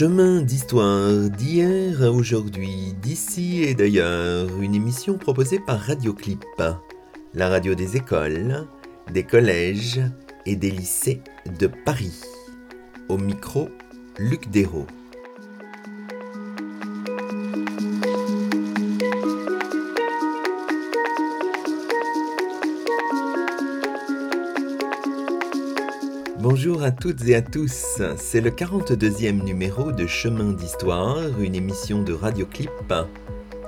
Chemin d'histoire d'hier à aujourd'hui, d'ici et d'ailleurs, une émission proposée par Radioclip, la radio des écoles, des collèges et des lycées de Paris. Au micro, Luc Dérault. À toutes et à tous, c'est le 42e numéro de Chemin d'Histoire, une émission de Radioclip,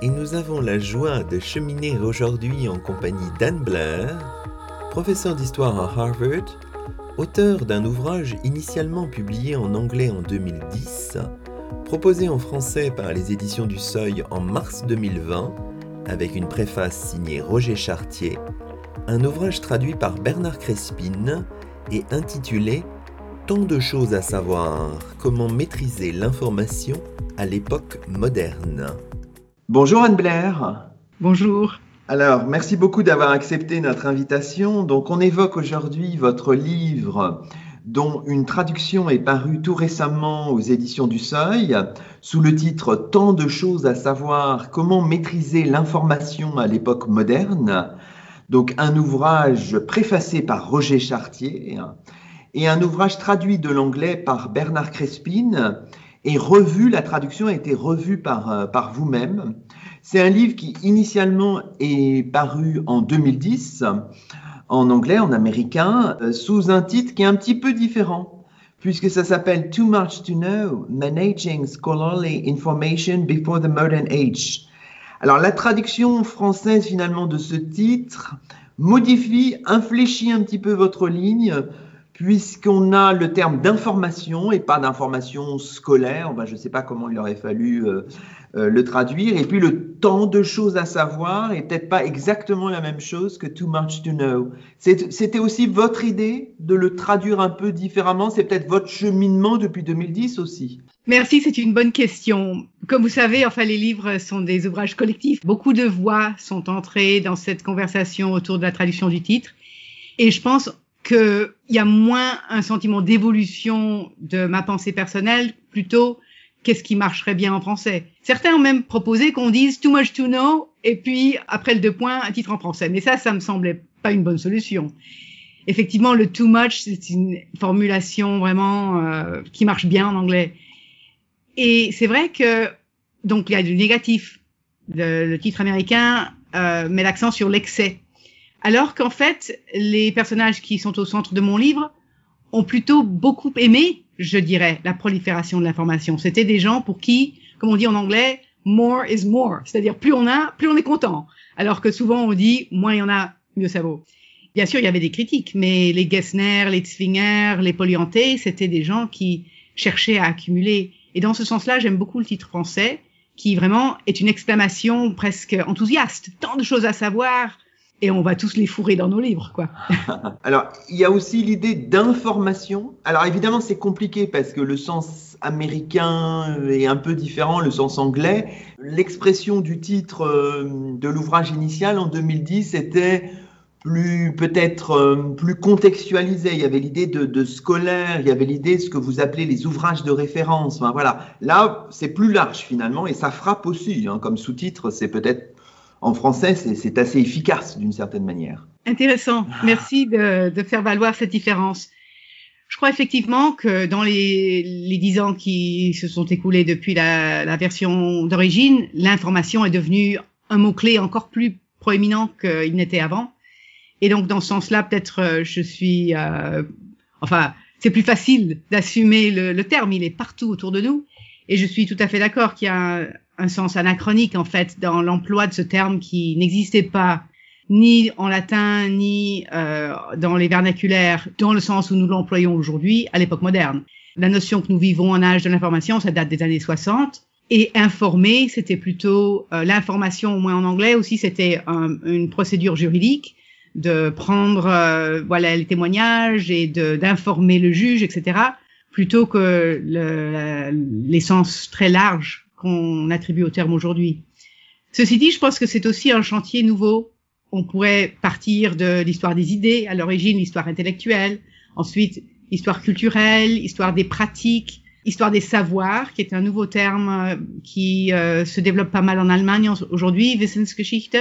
et nous avons la joie de cheminer aujourd'hui en compagnie d'Anne Blair, professeur d'histoire à Harvard, auteur d'un ouvrage initialement publié en anglais en 2010, proposé en français par les éditions du Seuil en mars 2020, avec une préface signée Roger Chartier, un ouvrage traduit par Bernard Crespine, et intitulé Tant de choses à savoir, comment maîtriser l'information à l'époque moderne. Bonjour Anne Blair. Bonjour. Alors, merci beaucoup d'avoir accepté notre invitation. Donc, on évoque aujourd'hui votre livre dont une traduction est parue tout récemment aux éditions du Seuil, sous le titre Tant de choses à savoir, comment maîtriser l'information à l'époque moderne donc un ouvrage préfacé par Roger Chartier et un ouvrage traduit de l'anglais par Bernard Crespine et revu, la traduction a été revue par, euh, par vous-même. C'est un livre qui initialement est paru en 2010 en anglais, en américain, euh, sous un titre qui est un petit peu différent, puisque ça s'appelle Too Much to Know, Managing Scholarly Information Before the Modern Age. Alors la traduction française finalement de ce titre modifie, infléchit un petit peu votre ligne puisqu'on a le terme d'information et pas d'information scolaire. je ne sais pas comment il aurait fallu euh, euh, le traduire. Et puis le temps de choses à savoir est peut-être pas exactement la même chose que too much to know. C'était aussi votre idée de le traduire un peu différemment? C'est peut-être votre cheminement depuis 2010 aussi? Merci, c'est une bonne question. Comme vous savez, enfin, les livres sont des ouvrages collectifs. Beaucoup de voix sont entrées dans cette conversation autour de la traduction du titre. Et je pense qu'il y a moins un sentiment d'évolution de ma pensée personnelle, plutôt qu'est-ce qui marcherait bien en français. Certains ont même proposé qu'on dise too much to know et puis après le deux points, un titre en français. Mais ça, ça me semblait pas une bonne solution. Effectivement, le too much, c'est une formulation vraiment euh, qui marche bien en anglais. Et c'est vrai que donc il y a du négatif. Le, titre américain euh, met l'accent sur l'excès, alors qu'en fait les personnages qui sont au centre de mon livre ont plutôt beaucoup aimé, je dirais, la prolifération de l'information. C'était des gens pour qui, comme on dit en anglais, more is more, c'est-à-dire plus on a, plus on est content. Alors que souvent on dit moins il y en a, mieux ça vaut. Bien sûr, il y avait des critiques, mais les Gessner, les Zwinger, les Polianté, c'était des gens qui cherchaient à accumuler et dans ce sens-là, j'aime beaucoup le titre français, qui vraiment est une exclamation presque enthousiaste. Tant de choses à savoir, et on va tous les fourrer dans nos livres, quoi. Alors, il y a aussi l'idée d'information. Alors, évidemment, c'est compliqué parce que le sens américain est un peu différent, le sens anglais. L'expression du titre euh, de l'ouvrage initial en 2010 était plus peut-être euh, plus contextualisé. Il y avait l'idée de, scolaire, il y avait l'idée de ce que vous appelez les ouvrages de référence. Voilà. Là, c'est plus large finalement et ça frappe aussi. Hein, comme sous-titre, c'est peut-être en français, c'est assez efficace d'une certaine manière. Intéressant. Merci de, de, faire valoir cette différence. Je crois effectivement que dans les, les dix ans qui se sont écoulés depuis la, la version d'origine, l'information est devenue un mot-clé encore plus proéminent qu'il n'était avant. Et donc, dans ce sens-là, peut-être euh, je suis, euh, enfin, c'est plus facile d'assumer le, le, terme. Il est partout autour de nous. Et je suis tout à fait d'accord qu'il y a un, sens anachronique, en fait, dans l'emploi de ce terme qui n'existait pas ni en latin, ni euh, dans les vernaculaires, dans le sens où nous l'employons aujourd'hui à l'époque moderne. La notion que nous vivons en âge de l'information, ça date des années 60. Et informer, c'était plutôt euh, l'information, au moins en anglais aussi, c'était un, une procédure juridique de prendre euh, voilà les témoignages et d'informer le juge, etc., plutôt que l'essence très large qu'on attribue au terme aujourd'hui. Ceci dit, je pense que c'est aussi un chantier nouveau. On pourrait partir de l'histoire des idées, à l'origine l'histoire intellectuelle, ensuite l'histoire culturelle, l'histoire des pratiques, Histoire des savoirs, qui est un nouveau terme euh, qui euh, se développe pas mal en Allemagne aujourd'hui, Wissensgeschichte.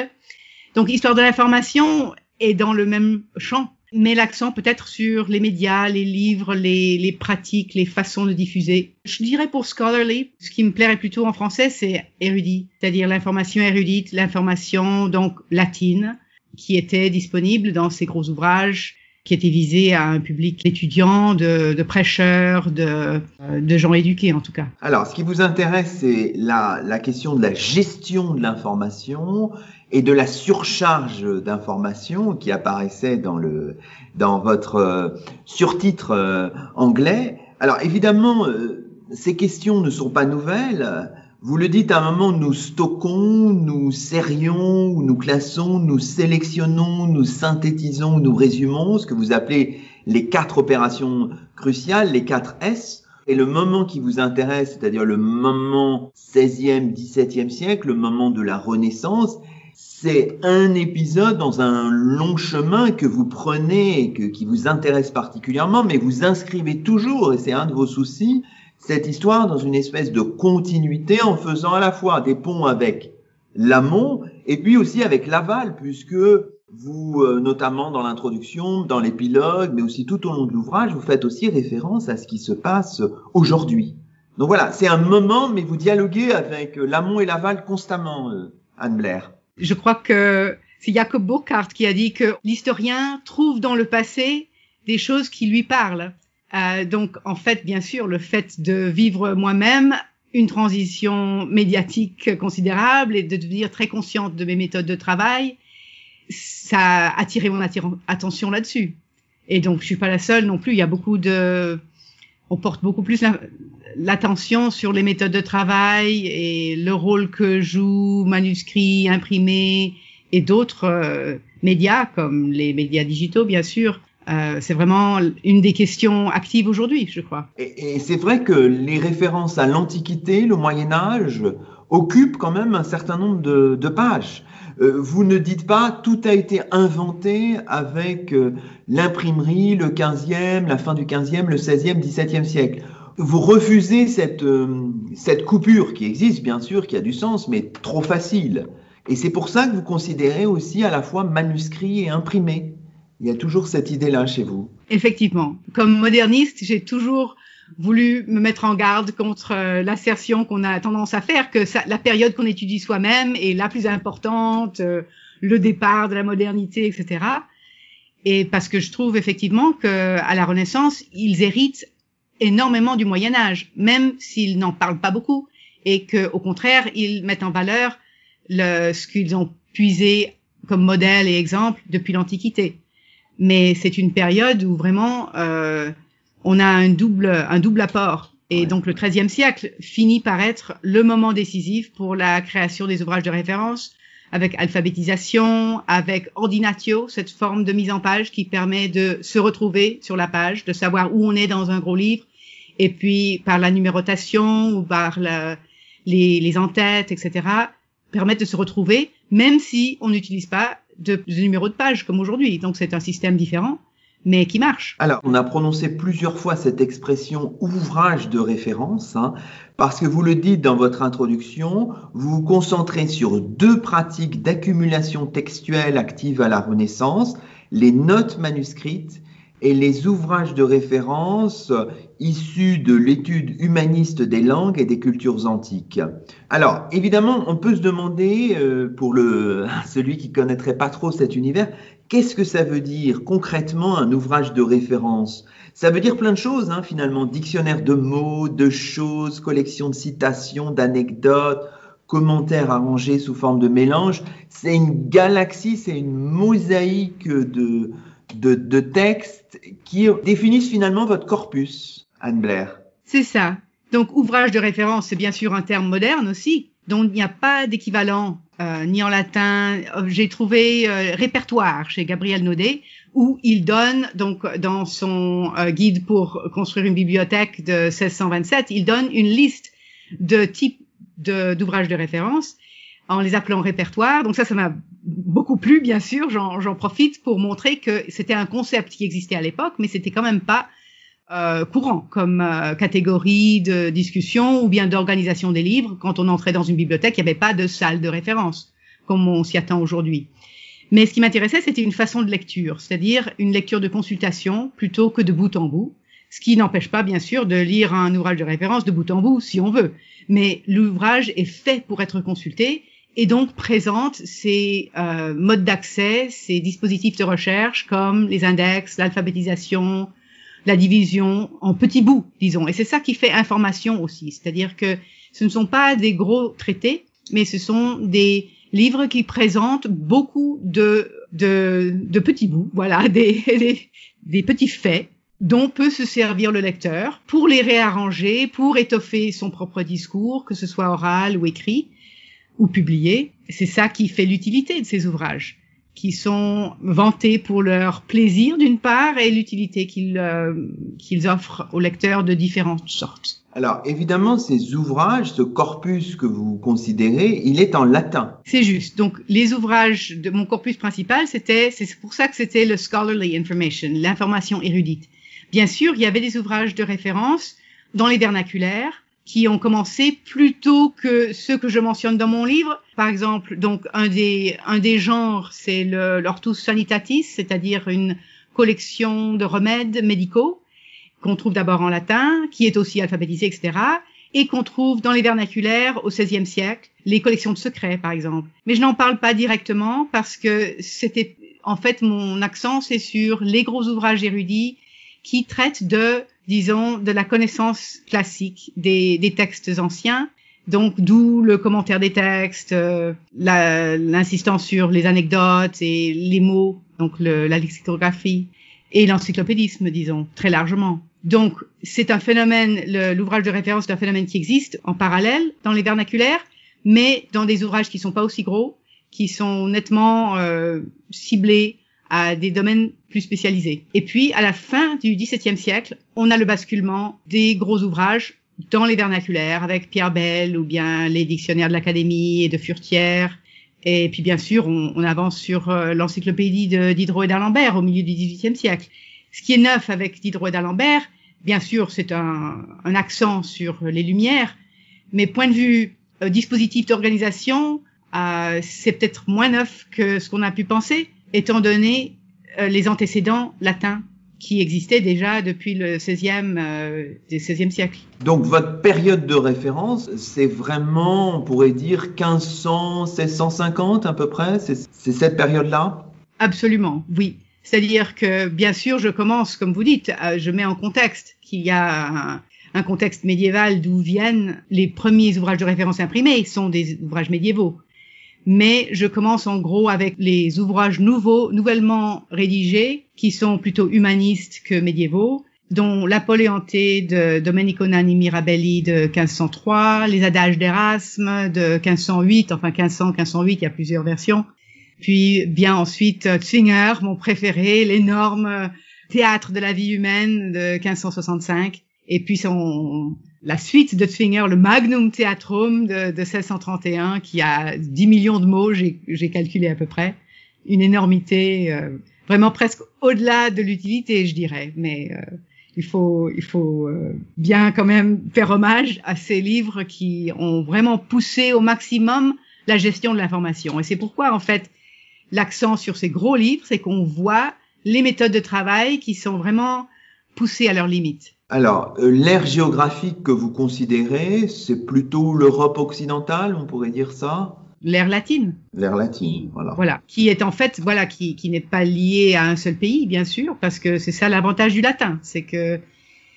Donc, histoire de l'information est dans le même champ, mais l'accent peut-être sur les médias, les livres, les, pratiques, les façons de diffuser. Je dirais pour scholarly, ce qui me plairait plutôt en français, c'est érudit, c'est-à-dire l'information érudite, l'information donc latine, qui était disponible dans ces gros ouvrages qui était visé à un public étudiant, de, prêcheurs, de, euh, de, gens éduqués en tout cas. Alors, ce qui vous intéresse, c'est la question de la gestion de l'information et de la surcharge d'informations qui apparaissait dans le dans votre euh, surtitre euh, anglais. Alors évidemment, ces questions ne sont pas nouvelles. Vous le dites à un moment, nous stockons, nous serrions, nous classons, nous sélectionnons, nous synthétisons, nous résumons, ce que vous appelez les quatre opérations cruciales, les quatre S. Et le moment qui vous intéresse, c'est-à-dire le moment 16e, 17e siècle, le moment de la Renaissance, c'est un épisode dans un long chemin que vous prenez, que, qui vous intéresse particulièrement, mais vous inscrivez toujours, et c'est un de vos soucis, cette histoire dans une espèce de continuité en faisant à la fois des ponts avec l'amont et puis aussi avec l'aval, puisque vous, euh, notamment dans l'introduction, dans l'épilogue, mais aussi tout au long de l'ouvrage, vous faites aussi référence à ce qui se passe aujourd'hui. Donc voilà, c'est un moment, mais vous dialoguez avec euh, l'amont et l'aval constamment, euh, Anne Blair. Je crois que c'est Jacob Burckhardt qui a dit que l'historien trouve dans le passé des choses qui lui parlent. Euh, donc, en fait, bien sûr, le fait de vivre moi-même une transition médiatique considérable et de devenir très consciente de mes méthodes de travail, ça a attiré mon attention là-dessus. Et donc, je suis pas la seule non plus. Il y a beaucoup de, on porte beaucoup plus l'attention sur les méthodes de travail et le rôle que jouent manuscrits, imprimés et d'autres euh, médias comme les médias digitaux, bien sûr, euh, c'est vraiment une des questions actives aujourd'hui, je crois. Et, et c'est vrai que les références à l'Antiquité, le Moyen Âge, occupent quand même un certain nombre de, de pages. Euh, vous ne dites pas tout a été inventé avec euh, l'imprimerie, le 15e, la fin du 15e, le 16e, 17e siècle. Vous refusez cette, euh, cette coupure qui existe, bien sûr, qui a du sens, mais trop facile. Et c'est pour ça que vous considérez aussi à la fois manuscrit et imprimé. Il y a toujours cette idée-là chez vous. Effectivement. Comme moderniste, j'ai toujours voulu me mettre en garde contre euh, l'assertion qu'on a tendance à faire que ça, la période qu'on étudie soi-même est la plus importante, euh, le départ de la modernité, etc. Et parce que je trouve effectivement que à la Renaissance, ils héritent énormément du Moyen Âge, même s'ils n'en parlent pas beaucoup, et que au contraire, ils mettent en valeur le, ce qu'ils ont puisé comme modèle et exemple depuis l'Antiquité mais c'est une période où vraiment euh, on a un double, un double apport. Et donc le XIIIe siècle finit par être le moment décisif pour la création des ouvrages de référence, avec alphabétisation, avec ordinatio, cette forme de mise en page qui permet de se retrouver sur la page, de savoir où on est dans un gros livre, et puis par la numérotation ou par la, les, les entêtes, etc., permettre de se retrouver, même si on n'utilise pas de, de numéro de page comme aujourd'hui. Donc c'est un système différent, mais qui marche. Alors, on a prononcé plusieurs fois cette expression ouvrage de référence, hein, parce que vous le dites dans votre introduction, vous vous concentrez sur deux pratiques d'accumulation textuelle active à la Renaissance, les notes manuscrites et les ouvrages de référence issus de l'étude humaniste des langues et des cultures antiques. Alors, évidemment, on peut se demander, euh, pour le, celui qui connaîtrait pas trop cet univers, qu'est-ce que ça veut dire concrètement un ouvrage de référence? Ça veut dire plein de choses, hein, finalement. Dictionnaire de mots, de choses, collection de citations, d'anecdotes, commentaires arrangés sous forme de mélange. C'est une galaxie, c'est une mosaïque de, de, de textes qui définissent finalement votre corpus, Anne Blair. C'est ça. Donc, ouvrage de référence, c'est bien sûr un terme moderne aussi, dont il n'y a pas d'équivalent euh, ni en latin. J'ai trouvé euh, répertoire chez Gabriel Naudet, où il donne, donc, dans son euh, guide pour construire une bibliothèque de 1627, il donne une liste de types d'ouvrages de, de référence en les appelant répertoire. Donc ça, ça m'a beaucoup plu, bien sûr. J'en profite pour montrer que c'était un concept qui existait à l'époque, mais c'était quand même pas euh, courant comme euh, catégorie de discussion ou bien d'organisation des livres. Quand on entrait dans une bibliothèque, il n'y avait pas de salle de référence comme on s'y attend aujourd'hui. Mais ce qui m'intéressait, c'était une façon de lecture, c'est-à-dire une lecture de consultation plutôt que de bout en bout, ce qui n'empêche pas, bien sûr, de lire un ouvrage de référence de bout en bout, si on veut. Mais l'ouvrage est fait pour être consulté et donc présente ces euh, modes d'accès, ces dispositifs de recherche comme les index, l'alphabétisation, la division en petits bouts, disons. Et c'est ça qui fait information aussi, c'est-à-dire que ce ne sont pas des gros traités, mais ce sont des livres qui présentent beaucoup de, de, de petits bouts, voilà, des, des, des petits faits dont peut se servir le lecteur pour les réarranger, pour étoffer son propre discours, que ce soit oral ou écrit ou publié. C'est ça qui fait l'utilité de ces ouvrages, qui sont vantés pour leur plaisir d'une part et l'utilité qu'ils euh, qu'ils offrent aux lecteurs de différentes sortes. Alors évidemment, ces ouvrages, ce corpus que vous considérez, il est en latin. C'est juste. Donc les ouvrages de mon corpus principal, c'était, c'est pour ça que c'était le scholarly information, l'information érudite. Bien sûr, il y avait des ouvrages de référence dans les vernaculaires qui ont commencé plus tôt que ceux que je mentionne dans mon livre. Par exemple, donc un des un des genres, c'est l'ortus sanitatis, c'est-à-dire une collection de remèdes médicaux qu'on trouve d'abord en latin, qui est aussi alphabétisé, etc., et qu'on trouve dans les vernaculaires au XVIe siècle, les collections de secrets, par exemple. Mais je n'en parle pas directement parce que c'était, en fait, mon accent, c'est sur les gros ouvrages érudits qui traitent de, disons, de la connaissance classique des, des textes anciens. Donc, d'où le commentaire des textes, euh, l'insistance sur les anecdotes et les mots, donc le, la lexicographie et l'encyclopédisme, disons, très largement. Donc, c'est un phénomène, l'ouvrage de référence est un phénomène qui existe en parallèle dans les vernaculaires, mais dans des ouvrages qui sont pas aussi gros, qui sont nettement euh, ciblés à des domaines plus spécialisés. Et puis, à la fin du XVIIe siècle, on a le basculement des gros ouvrages dans les vernaculaires, avec Pierre Bell ou bien les dictionnaires de l'Académie et de Furtière. Et puis, bien sûr, on, avance sur euh, l'encyclopédie Diderot et d'Alembert au milieu du XVIIIe siècle. Ce qui est neuf avec Diderot et d'Alembert, bien sûr, c'est un, un, accent sur les Lumières, mais point de vue euh, dispositif d'organisation, euh, c'est peut-être moins neuf que ce qu'on a pu penser, étant donné euh, les antécédents latins qui existaient déjà depuis le 16e, euh, 16e siècle. Donc votre période de référence, c'est vraiment, on pourrait dire, 1500, 1650 à peu près, c'est cette période-là? Absolument, oui. C'est-à-dire que, bien sûr, je commence, comme vous dites, je mets en contexte qu'il y a un, un contexte médiéval d'où viennent les premiers ouvrages de référence imprimés, sont des ouvrages médiévaux. Mais je commence en gros avec les ouvrages nouveaux, nouvellement rédigés, qui sont plutôt humanistes que médiévaux, dont l'Apoléonté de Domenico Nanni Mirabelli de 1503, les Adages d'Erasme de 1508, enfin 1500, 1508, il y a plusieurs versions, puis bien ensuite euh, Zwinger, mon préféré, l'énorme euh, théâtre de la vie humaine de 1565. Et puis son, la suite de Zwinger, le Magnum Theatrum de, de 1631, qui a 10 millions de mots, j'ai calculé à peu près. Une énormité, euh, vraiment presque au-delà de l'utilité, je dirais. Mais euh, il faut, il faut euh, bien quand même faire hommage à ces livres qui ont vraiment poussé au maximum la gestion de l'information. Et c'est pourquoi, en fait, l'accent sur ces gros livres, c'est qu'on voit les méthodes de travail qui sont vraiment poussées à leurs limites. Alors, euh, l'ère géographique que vous considérez, c'est plutôt l'Europe occidentale, on pourrait dire ça? L'ère latine. L'ère latine, voilà. Voilà, qui est en fait, voilà, qui, qui n'est pas liée à un seul pays, bien sûr, parce que c'est ça l'avantage du latin, c'est que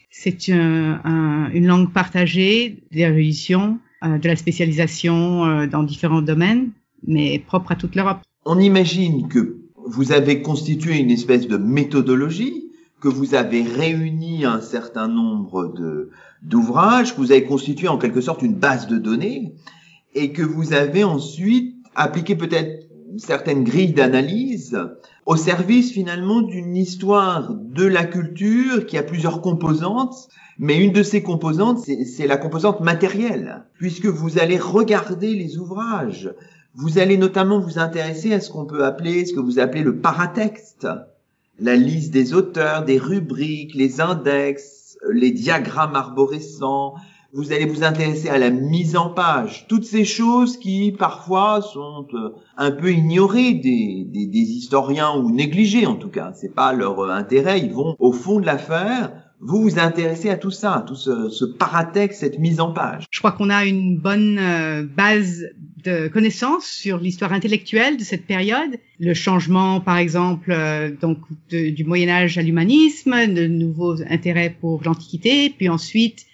c'est un, un, une langue partagée, d'érudition, euh, de la spécialisation euh, dans différents domaines, mais propre à toute l'Europe on imagine que vous avez constitué une espèce de méthodologie, que vous avez réuni un certain nombre de d'ouvrages, que vous avez constitué en quelque sorte une base de données, et que vous avez ensuite appliqué peut-être certaines grilles d'analyse au service finalement d'une histoire de la culture qui a plusieurs composantes, mais une de ces composantes, c'est la composante matérielle, puisque vous allez regarder les ouvrages, vous allez notamment vous intéresser à ce qu'on peut appeler, ce que vous appelez le paratexte. La liste des auteurs, des rubriques, les index, les diagrammes arborescents, vous allez vous intéresser à la mise en page, toutes ces choses qui parfois sont euh, un peu ignorées des, historiens ou négligées en tout cas. C'est pas leur intérêt, ils vont au fond de l'affaire. Vous vous intéressez à tout ça, à tout ce, ce paratexte, cette mise en page. Je crois qu'on a une bonne euh, base de connaissances sur l'histoire intellectuelle de cette période, le changement, par exemple, donc du Moyen Âge à l'humanisme, de nouveaux intérêts pour l'Antiquité, puis ensuite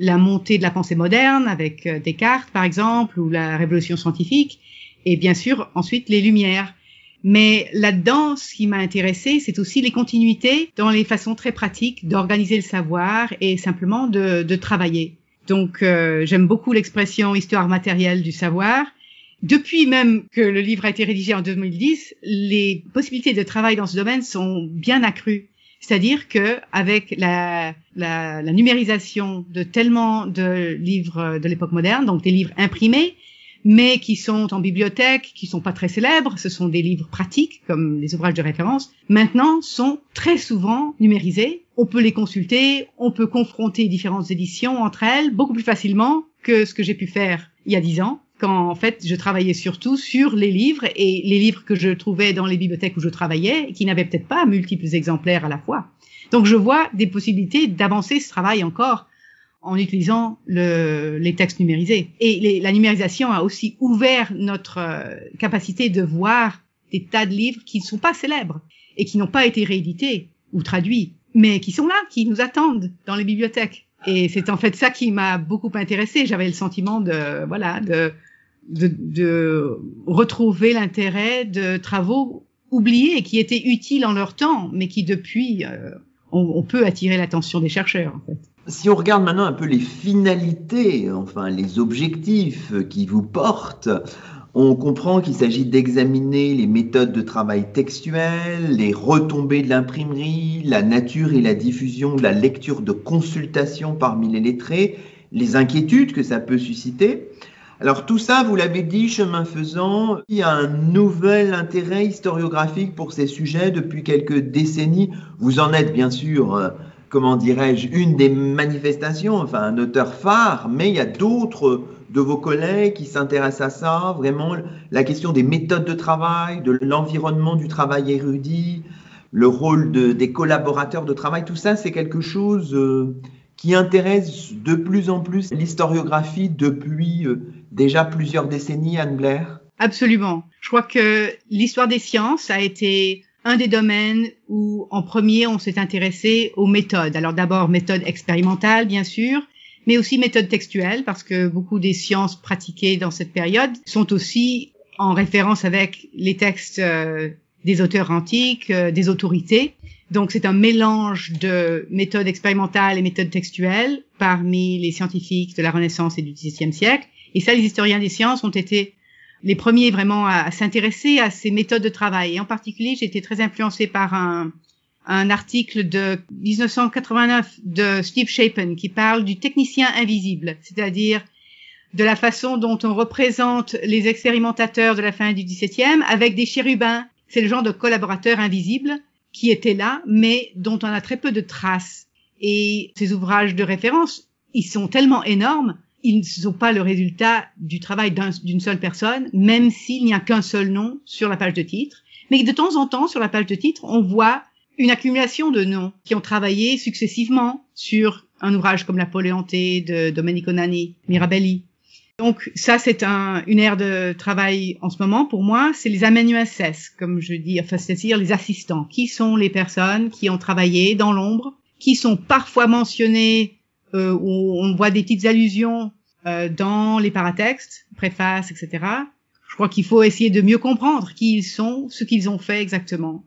la montée de la pensée moderne avec euh, Descartes, par exemple, ou la révolution scientifique, et bien sûr ensuite les Lumières. Mais là-dedans, ce qui m'a intéressé, c'est aussi les continuités dans les façons très pratiques d'organiser le savoir et simplement de, de travailler. Donc, euh, j'aime beaucoup l'expression histoire matérielle du savoir. Depuis même que le livre a été rédigé en 2010, les possibilités de travail dans ce domaine sont bien accrues. C'est-à-dire que avec la, la, la, numérisation de tellement de livres de l'époque moderne, donc des livres imprimés, mais qui sont en bibliothèque, qui sont pas très célèbres, ce sont des livres pratiques comme les ouvrages de référence, maintenant sont très souvent numérisés. On peut les consulter, on peut confronter différentes éditions entre elles beaucoup plus facilement que ce que j'ai pu faire il y a dix ans quand en fait je travaillais surtout sur les livres et les livres que je trouvais dans les bibliothèques où je travaillais qui n'avaient peut-être pas multiples exemplaires à la fois. Donc je vois des possibilités d'avancer ce travail encore en utilisant le, les textes numérisés. Et les, la numérisation a aussi ouvert notre euh, capacité de voir des tas de livres qui ne sont pas célèbres et qui n'ont pas été réédités ou traduits, mais qui sont là, qui nous attendent dans les bibliothèques. Et c'est en fait ça qui m'a beaucoup intéressé. J'avais le sentiment de voilà de de, de retrouver l'intérêt de travaux oubliés qui étaient utiles en leur temps, mais qui depuis, euh, on, on, peut attirer l'attention des chercheurs. En fait. Si on regarde maintenant un peu les finalités, enfin les objectifs qui vous portent, on comprend qu'il s'agit d'examiner les méthodes de travail textuel, les retombées de l'imprimerie, la nature et la diffusion de la lecture de consultation parmi les lettrés, les inquiétudes que ça peut susciter. Alors tout ça, vous l'avez dit, chemin faisant, il y a un nouvel intérêt historiographique pour ces sujets depuis quelques décennies. Vous en êtes bien sûr, euh, comment dirais-je, une des manifestations, enfin un auteur phare, mais il y a d'autres de vos collègues qui s'intéressent à ça, vraiment la question des méthodes de travail, de l'environnement du travail érudit, le rôle de, des collaborateurs de travail, tout ça c'est quelque chose euh, qui intéresse de plus en plus l'historiographie depuis euh, déjà plusieurs décennies, Anne Blair Absolument. Je crois que l'histoire des sciences a été un des domaines où, en premier, on s'est intéressé aux méthodes. Alors d'abord, méthodes expérimentales, bien sûr, mais aussi méthodes textuelles, parce que beaucoup des sciences pratiquées dans cette période sont aussi en référence avec les textes euh, des auteurs antiques, euh, des autorités. Donc c'est un mélange de méthodes expérimentales et méthodes textuelles parmi les scientifiques de la Renaissance et du XVIIe siècle. Et ça, les historiens des sciences ont été les premiers vraiment à, s'intéresser à ces méthodes de travail. Et en particulier, j'ai été très influencée par un, un article de 1989 de Steve Shapen qui parle du technicien invisible, c'est-à-dire de la façon dont on représente les expérimentateurs de la fin du XVIIe avec des chérubins. C'est le genre de collaborateur invisible qui était là, mais dont on a très peu de traces. Et ces ouvrages de référence, ils sont tellement énormes ils ne sont pas le résultat du travail d'une seule personne, même s'il n'y a qu'un seul nom sur la page de titre. Mais de temps en temps, sur la page de titre, on voit une accumulation de noms qui ont travaillé successivement sur un ouvrage comme Napoléonté de Domenico Nani, Mirabelli. Donc ça, c'est un, une ère de travail en ce moment pour moi, c'est les amanuenses, comme je dis, enfin c'est-à-dire les assistants. Qui sont les personnes qui ont travaillé dans l'ombre, qui sont parfois mentionnées euh, où on voit des petites allusions euh, dans les paratextes, préfaces, etc. Je crois qu'il faut essayer de mieux comprendre qui ils sont, ce qu'ils ont fait exactement.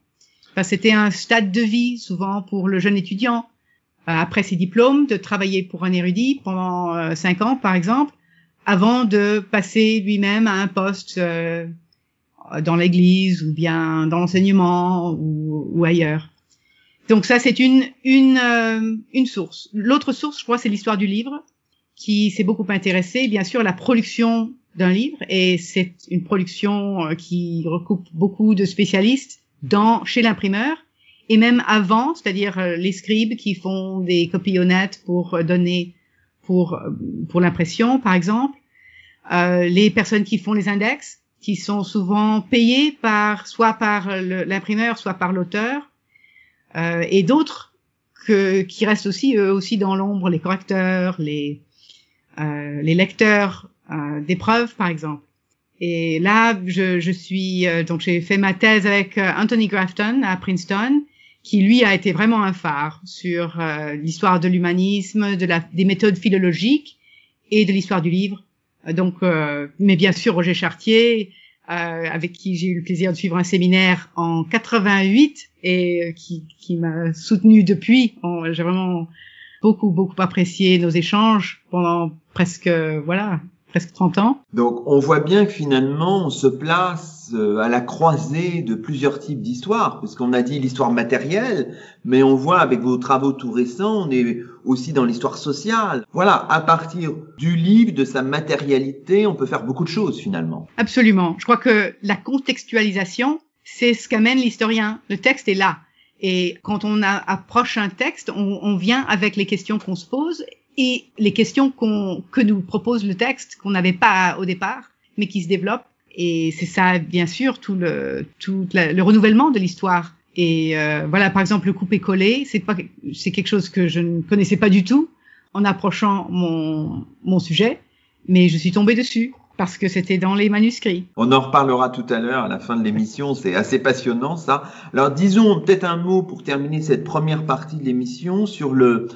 Enfin, C'était un stade de vie souvent pour le jeune étudiant euh, après ses diplômes de travailler pour un érudit pendant euh, cinq ans par exemple, avant de passer lui-même à un poste euh, dans l'Église ou bien dans l'enseignement ou, ou ailleurs. Donc ça, c'est une une euh, une source. L'autre source, je crois, c'est l'histoire du livre, qui s'est beaucoup intéressée, bien sûr, la production d'un livre, et c'est une production euh, qui recoupe beaucoup de spécialistes dans chez l'imprimeur et même avant, c'est-à-dire euh, les scribes qui font des copies honnêtes pour donner pour pour l'impression, par exemple, les personnes qui font les index, qui sont souvent payées par soit par l'imprimeur, soit par l'auteur, euh, et d'autres que, qui restent aussi eux aussi dans l'ombre, les correcteurs, les euh, les lecteurs euh, d'épreuves, par exemple. Et là, je, je suis euh, donc j'ai fait ma thèse avec euh, Anthony Grafton à Princeton, qui lui a été vraiment un phare sur l'histoire de l'humanisme, de la, des méthodes philologiques et de l'histoire du livre. Donc, mais bien sûr Roger Chartier, avec qui j'ai eu le plaisir de suivre un séminaire en 88 et qui, qui m'a soutenu depuis. J'ai vraiment beaucoup beaucoup apprécié nos échanges pendant presque voilà presque 30 ans. Donc on voit bien que finalement on se place euh, à la croisée de plusieurs types d'histoires, puisqu'on a dit l'histoire matérielle, mais on voit avec vos travaux tout récents, on est aussi dans l'histoire sociale. Voilà, à partir du livre, de sa matérialité, on peut faire beaucoup de choses finalement. Absolument. Je crois que la contextualisation, c'est ce qu'amène l'historien. Le texte est là. Et quand on approche un texte, on, on vient avec les questions qu'on se pose et les questions qu'on que nous propose le texte qu'on n'avait pas au départ, mais qui se développent. Et c'est ça, bien sûr, tout le tout le renouvellement de l'histoire. Et euh, voilà, par exemple, le coupé-collé, c'est c'est quelque chose que je ne connaissais pas du tout en approchant mon mon sujet, mais je suis tombée dessus parce que c'était dans les manuscrits. On en reparlera tout à l'heure à la fin de l'émission, c'est assez passionnant ça. Alors disons peut-être un mot pour terminer cette première partie de l'émission sur le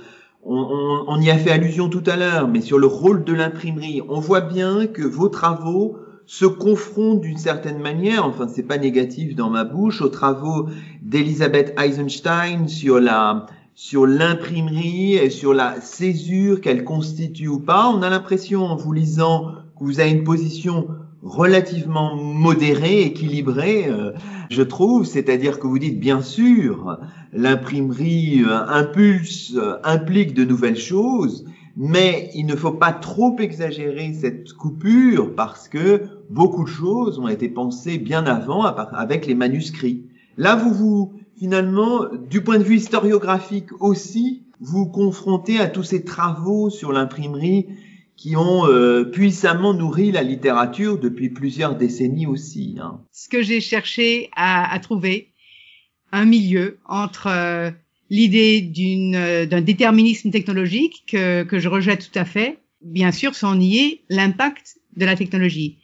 on, y a fait allusion tout à l'heure, mais sur le rôle de l'imprimerie, on voit bien que vos travaux se confrontent d'une certaine manière, enfin c'est pas négatif dans ma bouche, aux travaux d'Elisabeth Eisenstein sur la sur l'imprimerie et sur la césure qu'elle constitue ou pas. On a l'impression en vous lisant que vous avez une position relativement modérée, équilibrée, euh, je trouve, c'est-à-dire que vous dites bien sûr, l'imprimerie euh, impulse, euh, implique de nouvelles choses, mais il ne faut pas trop exagérer cette coupure parce que beaucoup de choses ont été pensées bien avant avec les manuscrits. Là, vous vous, finalement, du point de vue historiographique aussi, vous confrontez à tous ces travaux sur l'imprimerie qui ont euh, puissamment nourri la littérature depuis plusieurs décennies aussi. Hein. Ce que j'ai cherché à, à, trouver, un milieu entre euh, l'idée euh, d'un déterminisme technologique que, que je rejette tout à fait, bien sûr sans nier l'impact de la technologie.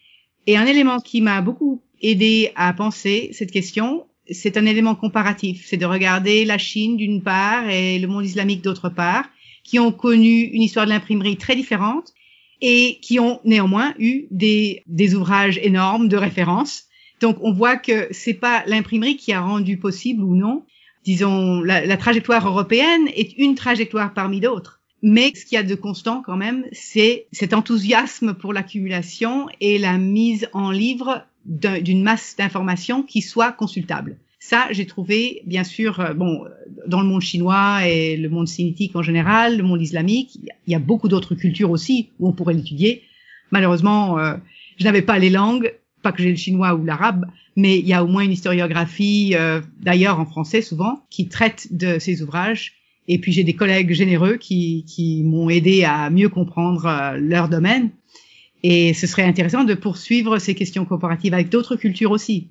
Et un élément qui m'a beaucoup aidé à penser cette question, c'est un élément comparatif, c'est de regarder la Chine d'une part et le monde islamique d'autre part, qui ont connu une histoire de l'imprimerie très différente et qui ont néanmoins eu des, des ouvrages énormes de référence. Donc on voit que c'est pas l'imprimerie qui a rendu possible ou non. Disons, la, la trajectoire européenne est une trajectoire parmi d'autres. Mais ce qu'il y a de constant quand même, c'est cet enthousiasme pour l'accumulation et la mise en livre d'une masse d'informations qui soit consultable. Ça, j'ai trouvé, bien sûr, euh, bon, dans le monde chinois et le monde sémitique en général, le monde islamique, il y a beaucoup d'autres cultures aussi où on pourrait l'étudier. Malheureusement, euh, je n'avais pas les langues, pas que j'ai le chinois ou l'arabe, mais il y a au moins une historiographie, euh, d'ailleurs en français souvent, qui traite de ces ouvrages. Et puis j'ai des collègues généreux qui, qui m'ont aidé à mieux comprendre leur domaine. Et ce serait intéressant de poursuivre ces questions comparatives avec d'autres cultures aussi.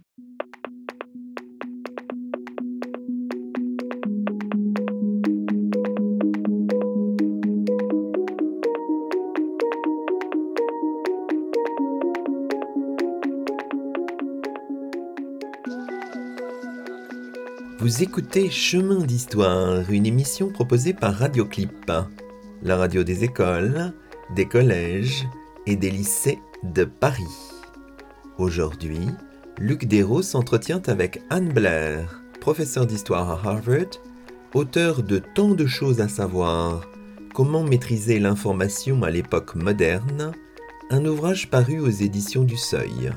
Vous écoutez Chemin d'Histoire, une émission proposée par Radioclip, la radio des écoles, des collèges et des lycées de Paris. Aujourd'hui, Luc Dérault s'entretient avec Anne Blair, professeure d'histoire à Harvard, auteur de Tant de choses à savoir, Comment maîtriser l'information à l'époque moderne, un ouvrage paru aux éditions du Seuil.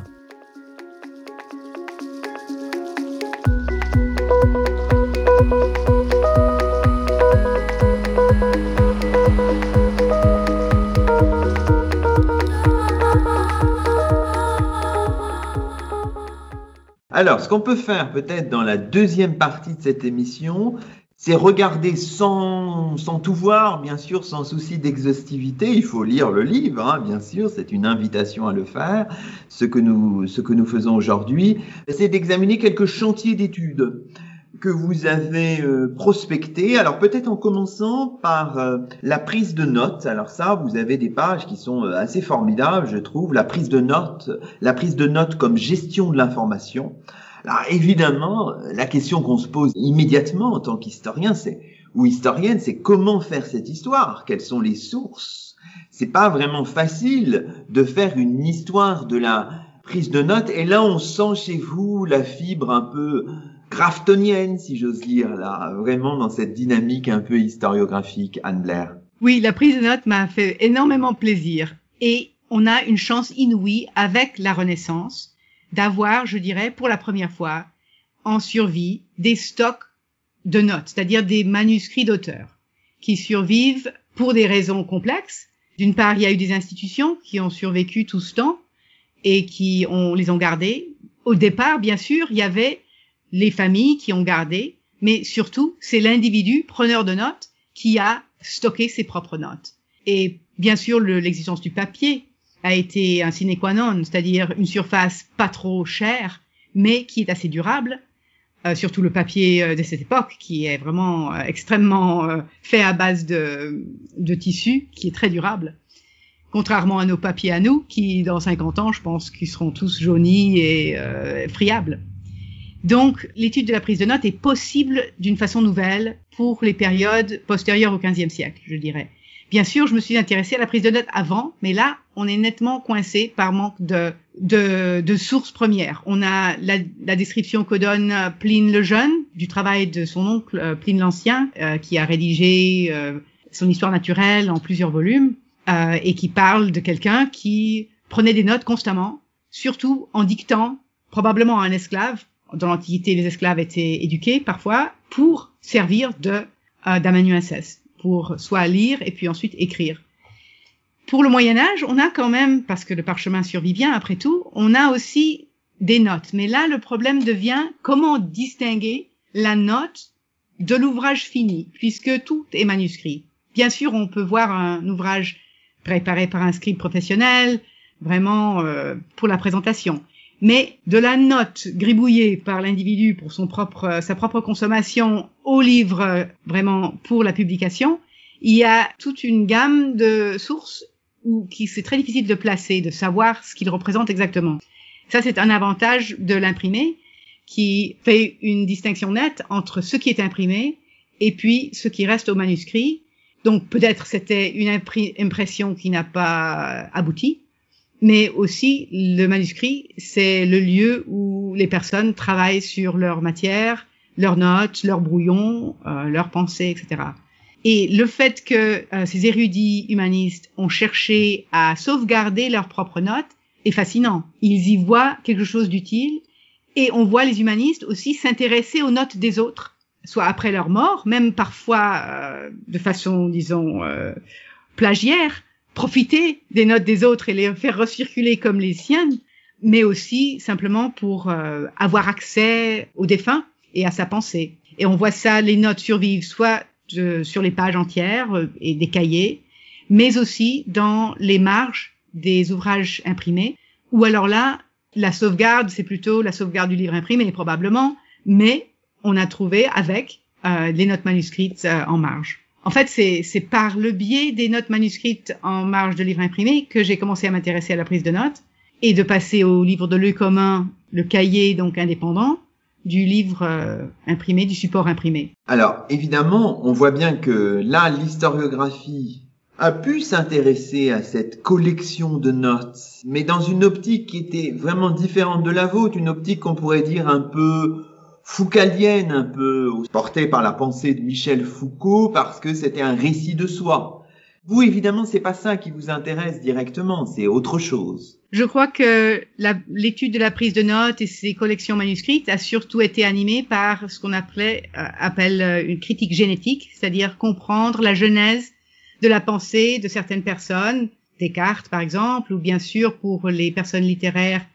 Alors, ce qu'on peut faire peut-être dans la deuxième partie de cette émission, c'est regarder sans, tout voir, bien sûr, sans souci d'exhaustivité. Il faut lire le livre, hein, bien sûr, c'est une invitation à le faire. Ce que nous faisons aujourd'hui, c'est d'examiner quelques chantiers d'études que vous avez euh, prospecté. Alors peut-être en commençant par euh, la prise de notes. Alors ça, vous avez des pages qui sont euh, assez formidables, je trouve. La prise de notes, la prise de notes comme gestion de l'information. Alors évidemment, la question qu'on se pose immédiatement en tant qu'historien, c'est ou historienne, c'est comment faire cette histoire? Quelles sont les sources? C'est pas vraiment facile de faire une histoire de la prise de notes. Et là, on sent chez vous la fibre un peu graftonienne, si j'ose dire, là, vraiment dans cette dynamique un peu historiographique, Anne Blair. Oui, la prise de notes m'a fait énormément plaisir. Et on a une chance inouïe avec la Renaissance d'avoir, je dirais, pour la première fois en survie, des stocks de notes, c'est-à-dire des manuscrits d'auteurs qui survivent pour des raisons complexes. D'une part, il y a eu des institutions qui ont survécu tout ce temps et qui ont, les ont gardés. Au départ, bien sûr, il y avait les familles qui ont gardé, mais surtout, c'est l'individu preneur de notes qui a stocké ses propres notes. Et bien sûr, l'existence du papier a été un sine qua non, c'est-à-dire une surface pas trop chère, mais qui est assez durable. Euh, surtout le papier euh, de cette époque, qui est vraiment euh, extrêmement fait à base de, de tissu, qui est très durable. Contrairement à nos papiers à nous, qui dans 50 ans, je pense qu'ils seront tous jaunis et friables. Donc, l'étude de la prise de notes est possible d'une façon nouvelle pour les périodes postérieures au XVe siècle, je dirais. Bien sûr, je me suis intéressée à la prise de notes avant, mais là, on est nettement coincé par manque de, de, de sources premières. On a la, la, description que donne Pline le Jeune du travail de son oncle euh, Pline l'Ancien, euh, qui a rédigé euh, son histoire naturelle en plusieurs volumes, et qui parle de quelqu'un qui prenait des notes constamment, surtout en dictant probablement à un esclave. Dans l'Antiquité, les esclaves étaient éduqués parfois pour servir de d'amanuensis pour soit lire et puis ensuite écrire. Pour le Moyen Âge, on a quand même, parce que le parchemin survit bien après tout, on a aussi des notes. Mais là, le problème devient comment distinguer la note de l'ouvrage fini, puisque tout est manuscrit. Bien sûr, on peut voir un ouvrage préparé par un scribe professionnel, vraiment euh, pour la présentation. Mais de la note gribouillée par l'individu pour son propre, sa propre consommation au livre vraiment pour la publication, il y a toute une gamme de sources où qui c'est très difficile de placer, de savoir ce qu'il représente exactement. Ça, c'est un avantage de l'imprimé qui fait une distinction nette entre ce qui est imprimé et puis ce qui reste au manuscrit. Donc peut-être c'était une impression qui n'a pas abouti, mais aussi le manuscrit, c'est le lieu où les personnes travaillent sur leur matière, leurs notes, leurs brouillons, euh, leurs pensées, etc. Et le fait que euh, ces érudits humanistes ont cherché à sauvegarder leurs propres notes est fascinant. Ils y voient quelque chose d'utile et on voit les humanistes aussi s'intéresser aux notes des autres, soit après leur mort, même parfois euh, de façon, disons, plagiaire, profiter des notes des autres et les faire recirculer comme les siennes, mais aussi simplement pour euh, avoir accès au défunt et à sa pensée. Et on voit ça, les notes survivent soit sur les pages entières euh, et des cahiers, mais aussi dans les marges des ouvrages imprimés, ou alors là, la sauvegarde, c'est plutôt la sauvegarde du livre imprimé probablement, mais on a trouvé avec euh, les notes manuscrites en marge. En fait, c'est par le biais des notes manuscrites en marge de livres imprimés que j'ai commencé à m'intéresser à la prise de notes et de passer au livre de lieu commun, le cahier donc indépendant du livre euh, imprimé, du support imprimé. Alors évidemment, on voit bien que là, l'historiographie a pu s'intéresser à cette collection de notes, mais dans une optique qui était vraiment différente de la vôtre, une optique qu'on pourrait dire un peu foucalienne un peu, portée par la pensée de Michel Foucault, parce que c'était un récit de soi. Vous, évidemment, c'est pas ça qui vous intéresse directement, c'est autre chose. Je crois que l'étude de la prise de notes et ses collections manuscrites a surtout été animée par ce qu'on appelait, euh, appelle euh, une critique génétique, c'est-à-dire comprendre la genèse de la pensée de certaines personnes, Descartes par exemple, ou bien sûr pour les personnes littéraires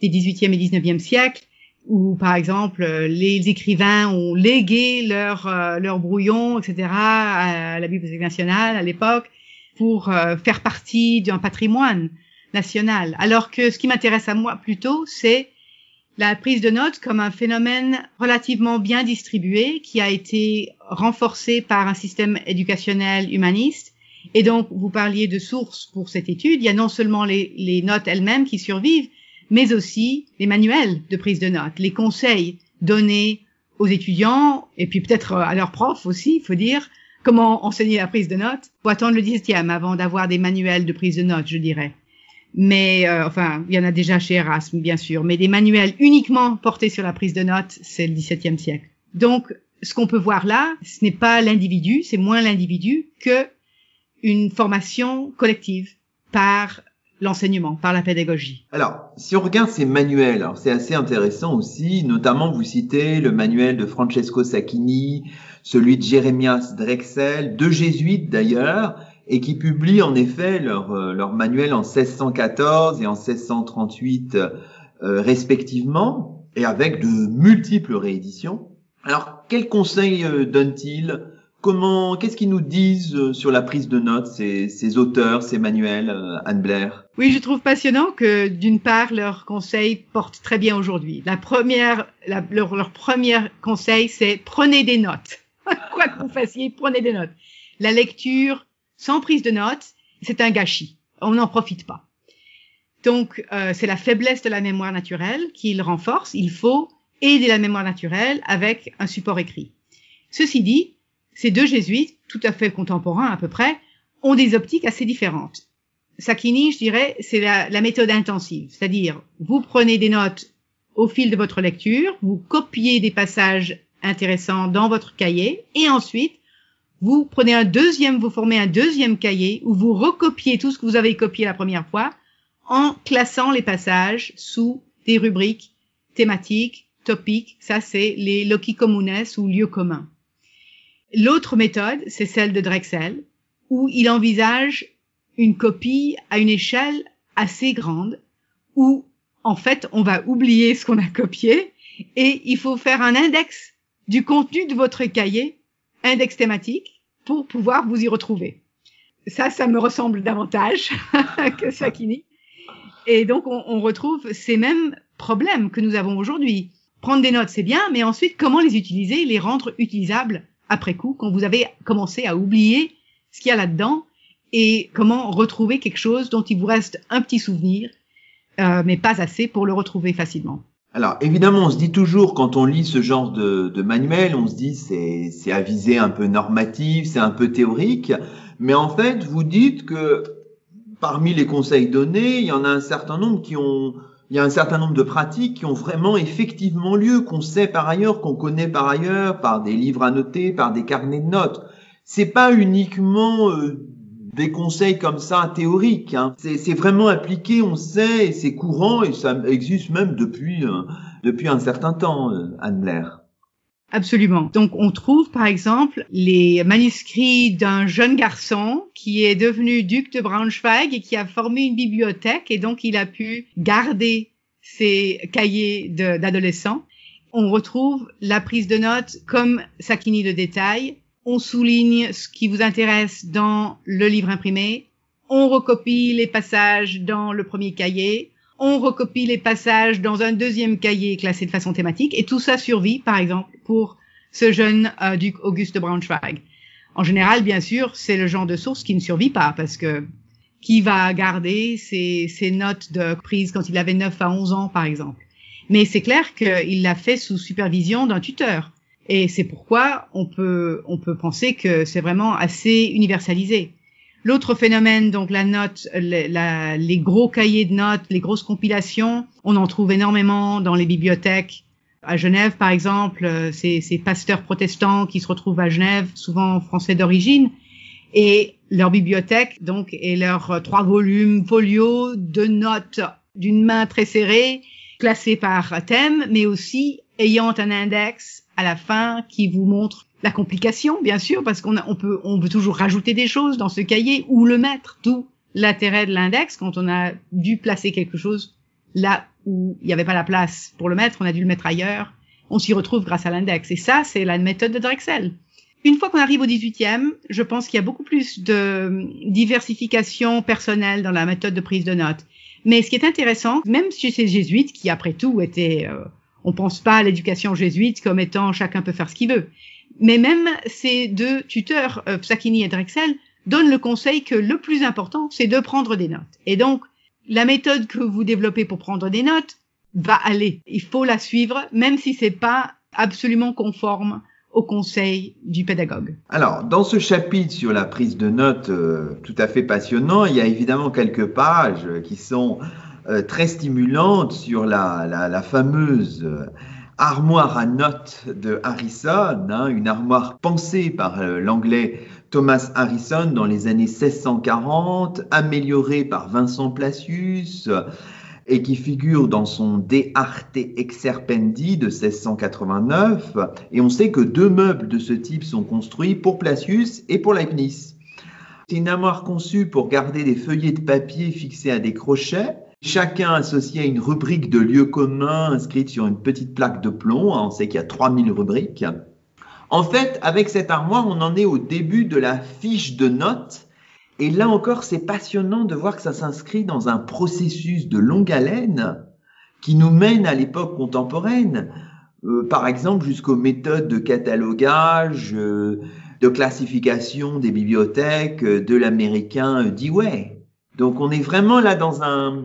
des 18e et 19e siècles, où par exemple les écrivains ont légué leur euh, leur brouillon, etc. à la Bibliothèque nationale à l'époque pour euh, faire partie d'un patrimoine national. Alors que ce qui m'intéresse à moi plutôt, c'est la prise de notes comme un phénomène relativement bien distribué qui a été renforcé par un système éducationnel humaniste. Et donc, vous parliez de sources pour cette étude. Il y a non seulement les, les notes elles-mêmes qui survivent, mais aussi les manuels de prise de notes, les conseils donnés aux étudiants et puis peut-être à leurs profs aussi, il faut dire, comment enseigner la prise de notes? Faut attendre le 17e avant d'avoir des manuels de prise de notes, je dirais. Mais euh, enfin, il y en a déjà chez Erasme, bien sûr, mais des manuels uniquement portés sur la prise de notes, c'est le 17e siècle. Donc, ce qu'on peut voir là, ce n'est pas l'individu, c'est moins l'individu que une formation collective par l'enseignement, par la pédagogie. Alors, si on regarde ces manuels, c'est assez intéressant aussi, notamment vous citez le manuel de Francesco Sacchini, celui de Jérémias Drexel, deux jésuites d'ailleurs, et qui publient en effet leur, euh, leur manuel en 1614 et en 1638 euh, respectivement, et avec de multiples rééditions. Alors, quels conseils euh, donnent-ils Comment, qu'est-ce qu'ils nous disent euh, sur la prise de notes, ces, ces auteurs, ces manuels, euh, Anne Blair? Oui, je trouve passionnant que d'une part leurs conseils portent très bien aujourd'hui. La première, leur, leur premier conseil, c'est prenez des notes. Quoi que vous fassiez, prenez des notes. La lecture sans prise de notes, c'est un gâchis. On n'en profite pas. Donc, euh, c'est la faiblesse de la mémoire naturelle qu'il renforce. Il faut aider la mémoire naturelle avec un support écrit. Ceci dit, ces deux jésuites, tout à fait contemporains à peu près, ont des optiques assez différentes. Sakini, je dirais, c'est la, la, méthode intensive, c'est-à-dire vous prenez des notes au fil de votre lecture, vous copiez des passages intéressants dans votre cahier, et ensuite vous prenez un deuxième, vous formez un deuxième cahier où vous recopiez tout ce que vous avez copié la première fois en classant les passages sous des rubriques thématiques, topiques. Ça, c'est les loci communes ou lieux communs. L'autre méthode, c'est celle de Drexel, où il envisage une copie à une échelle assez grande, où en fait on va oublier ce qu'on a copié et il faut faire un index du contenu de votre cahier, index thématique, pour pouvoir vous y retrouver. Ça, ça me ressemble davantage que Sakini. Et donc on, on retrouve ces mêmes problèmes que nous avons aujourd'hui. Prendre des notes, c'est bien, mais ensuite comment les utiliser, les rendre utilisables après coup, quand vous avez commencé à oublier ce qu'il y a là-dedans et comment retrouver quelque chose dont il vous reste un petit souvenir, euh, mais pas assez pour le retrouver facilement. Alors évidemment, on se dit toujours quand on lit ce genre de, de manuel, on se dit c'est c'est à visée un peu normative, c'est un peu théorique, mais en fait vous dites que parmi les conseils donnés, il y en a un certain nombre qui ont il y a un certain nombre de pratiques qui ont vraiment effectivement lieu, qu'on sait par ailleurs, qu'on connaît par ailleurs, par des livres à noter, par des carnets de notes. C'est pas uniquement euh, des conseils comme ça théoriques. Hein. C'est vraiment appliqué, on sait, et c'est courant, et ça existe même depuis euh, depuis un certain temps, euh, Anne Blair. Absolument. Donc on trouve par exemple les manuscrits d'un jeune garçon qui est devenu duc de Braunschweig et qui a formé une bibliothèque et donc il a pu garder ses cahiers d'adolescents. On retrouve la prise de notes comme Sakini le détail. On souligne ce qui vous intéresse dans le livre imprimé. On recopie les passages dans le premier cahier on recopie les passages dans un deuxième cahier classé de façon thématique, et tout ça survit, par exemple, pour ce jeune euh, duc Auguste Braunschweig. En général, bien sûr, c'est le genre de source qui ne survit pas, parce que qui va garder ses, ses notes de prise quand il avait 9 à 11 ans, par exemple. Mais c'est clair qu'il l'a fait sous supervision d'un tuteur. Et c'est pourquoi on peut, on peut penser que c'est vraiment assez universalisé. L'autre phénomène, donc la note, la, les gros cahiers de notes, les grosses compilations, on en trouve énormément dans les bibliothèques. À Genève, par exemple, euh, ces, ces pasteurs protestants qui se retrouvent à Genève, souvent français d'origine, et leur bibliothèque, donc, et leurs trois volumes folio de notes d'une main très serrée, classées par thème, mais aussi ayant un index à la fin qui vous montre la complication, bien sûr, parce qu'on on peut, on toujours rajouter des choses dans ce cahier ou le mettre. D'où l'intérêt de l'index quand on a dû placer quelque chose là où il n'y avait pas la place pour le mettre, on a dû le mettre ailleurs. On s'y retrouve grâce à l'index. Et ça, c'est la méthode de Drexel. Une fois qu'on arrive au 18e, je pense qu'il y a beaucoup plus de diversification personnelle dans la méthode de prise de notes. Mais ce qui est intéressant, même chez ces jésuites, qui après tout étaient, euh, on pense pas à l'éducation jésuite comme étant chacun peut faire ce qu'il veut. Mais même ces deux tuteurs, euh, et Drexel, donnent le conseil que le plus important, c'est de prendre des notes. Et donc, la méthode que vous développez pour prendre des notes va aller. Il faut la suivre, même si c'est pas absolument conforme au conseil du pédagogue. Alors, dans ce chapitre sur la prise de notes euh, tout à fait passionnant, il y a évidemment quelques pages qui sont euh, très stimulantes sur la, la, la fameuse euh, armoire à notes de Harrison, hein, une armoire pensée par l'anglais Thomas Harrison dans les années 1640, améliorée par Vincent Placius, et qui figure dans son De Arte Exerpendi de 1689. Et on sait que deux meubles de ce type sont construits pour Placius et pour Leibniz. C'est une armoire conçue pour garder des feuillets de papier fixés à des crochets, chacun associé à une rubrique de lieu commun inscrite sur une petite plaque de plomb. On sait qu'il y a 3000 rubriques. En fait, avec cette armoire, on en est au début de la fiche de notes et là encore, c'est passionnant de voir que ça s'inscrit dans un processus de longue haleine qui nous mène à l'époque contemporaine, euh, par exemple jusqu'aux méthodes de catalogage, euh, de classification des bibliothèques euh, de l'américain Dewey. Donc on est vraiment là dans un,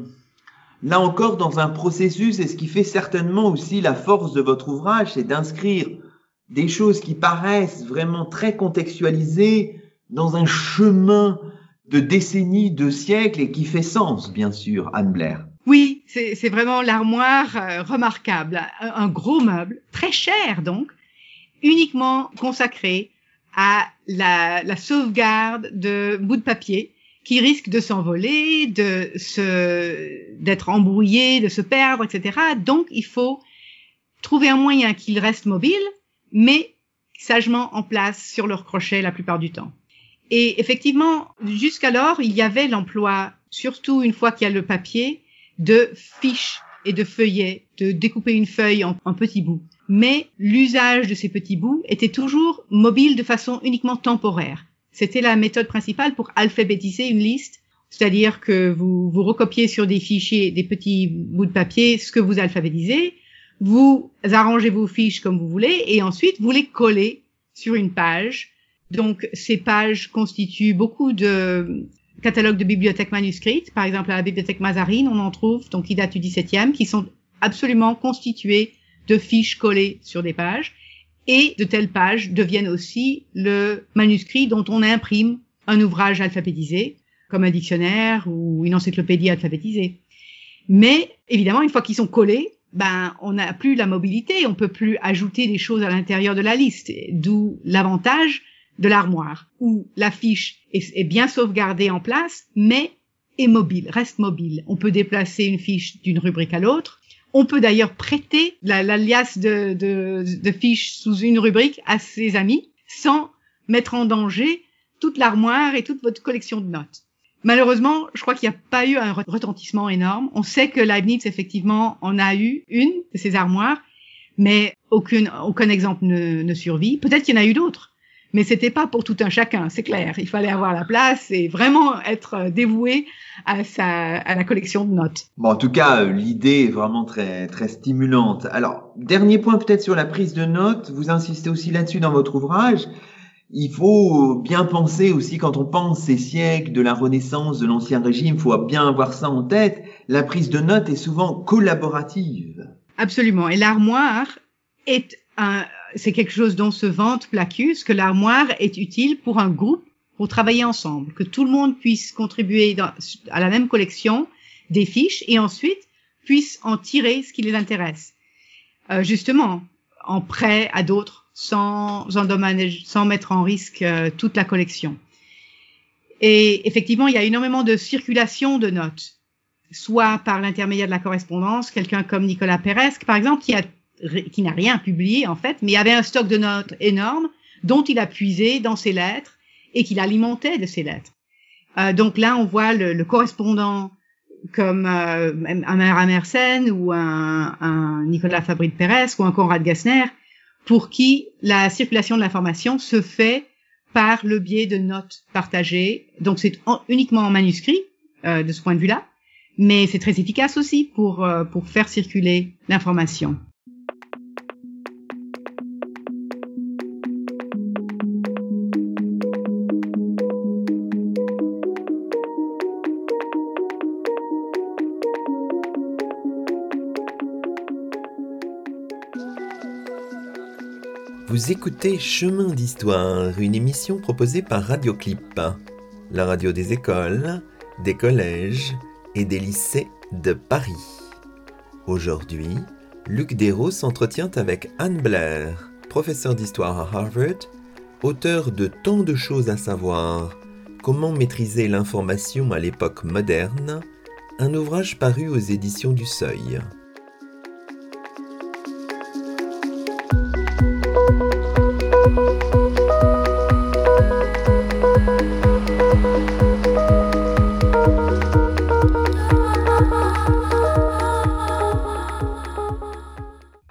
là encore dans un processus, et ce qui fait certainement aussi la force de votre ouvrage, c'est d'inscrire des choses qui paraissent vraiment très contextualisées dans un chemin de décennies, de siècles et qui fait sens, bien sûr, Anne Blair. Oui, c'est vraiment l'armoire euh, remarquable, un, gros meuble, très cher donc, uniquement consacré à la, la sauvegarde de bouts de papier qui risquent de s'envoler, de se d'être embrouillés, de se perdre, etc. Donc il faut trouver un moyen qu'ils restent mobiles, mais sagement en place sur leur crochet la plupart du temps. Et effectivement, jusqu'alors, il y avait l'emploi, surtout une fois qu'il y a le papier, de fiches et de feuillets, de découper une feuille en, petits bouts. Mais l'usage de ces petits bouts était toujours mobile de façon uniquement temporaire. C'était la méthode principale pour alphabétiser une liste, c'est-à-dire que vous, vous recopiez sur des fichiers, des petits bouts de papier, ce que vous alphabétisez, vous arrangez vos fiches comme vous voulez, et ensuite vous les collez sur une page donc, ces pages constituent beaucoup de catalogues de bibliothèques manuscrites. Par exemple, à la bibliothèque Mazarine, on en trouve, donc qui date du XVIIe, qui sont absolument constituées de fiches collées sur des pages. Et de telles pages deviennent aussi le manuscrit dont on imprime un ouvrage alphabétisé, comme un dictionnaire ou une encyclopédie alphabétisée. Mais évidemment, une fois qu'ils sont collés, ben on n'a plus la mobilité, on peut plus ajouter des choses à l'intérieur de la liste. D'où l'avantage de l'armoire où la fiche est, bien sauvegardée en place, mais est mobile, reste mobile. On peut déplacer une fiche d'une rubrique à l'autre. On peut d'ailleurs prêter l'alias de, de, de fiches sous une rubrique à ses amis sans mettre en danger toute l'armoire et toute votre collection de notes. Malheureusement, je crois qu'il n'y a pas eu un retentissement énorme. On sait que Leibniz, effectivement, en a eu une de ces armoires, mais aucune, aucun exemple ne, ne survit. Peut-être qu'il y en a eu d'autres mais c'était pas pour tout un chacun, c'est clair. Il fallait avoir la place et vraiment être euh, dévoué à sa à la collection de notes. Bon, en tout cas, euh, l'idée est vraiment très très stimulante. Alors, dernier point peut-être sur la prise de notes. Vous insistez aussi là-dessus dans votre ouvrage. Il faut bien penser aussi quand on pense ces siècles de la Renaissance, de l'Ancien Régime, il faut bien avoir ça en tête. La prise de notes est souvent collaborative. Absolument. Et l'armoire est un, c'est quelque chose dont se vante Placus, que l'armoire est utile pour un groupe pour travailler ensemble, que tout le monde puisse contribuer à la même collection des fiches et ensuite puisse en tirer ce qui les intéresse. Euh, justement, en prêt à d'autres, sans sans mettre en risque euh, toute la collection. Et effectivement, il y a énormément de circulation de notes, soit par l'intermédiaire de la correspondance, quelqu'un comme Nicolas Pérez, par exemple, qui a qui n'a rien publié en fait, mais il avait un stock de notes énorme dont il a puisé dans ses lettres et qu'il alimentait de ses lettres. Euh, donc là, on voit le, le, correspondant comme euh, un Mara Mersenne ou un, un Nicolas Fabrice Pérez ou un Conrad Gassner, pour qui la circulation de l'information se fait par le biais de notes partagées. Donc c'est uniquement en manuscrit euh, de ce point de vue-là, mais c'est très efficace aussi pour, euh, pour faire circuler l'information. Vous écoutez Chemin d'Histoire, une émission proposée par Radioclip, la radio des écoles, des collèges et des lycées de Paris. Aujourd'hui, Luc Dérault s'entretient avec Anne Blair, professeure d'histoire à Harvard, auteur de Tant de choses à savoir, Comment maîtriser l'information à l'époque moderne, un ouvrage paru aux éditions du Seuil.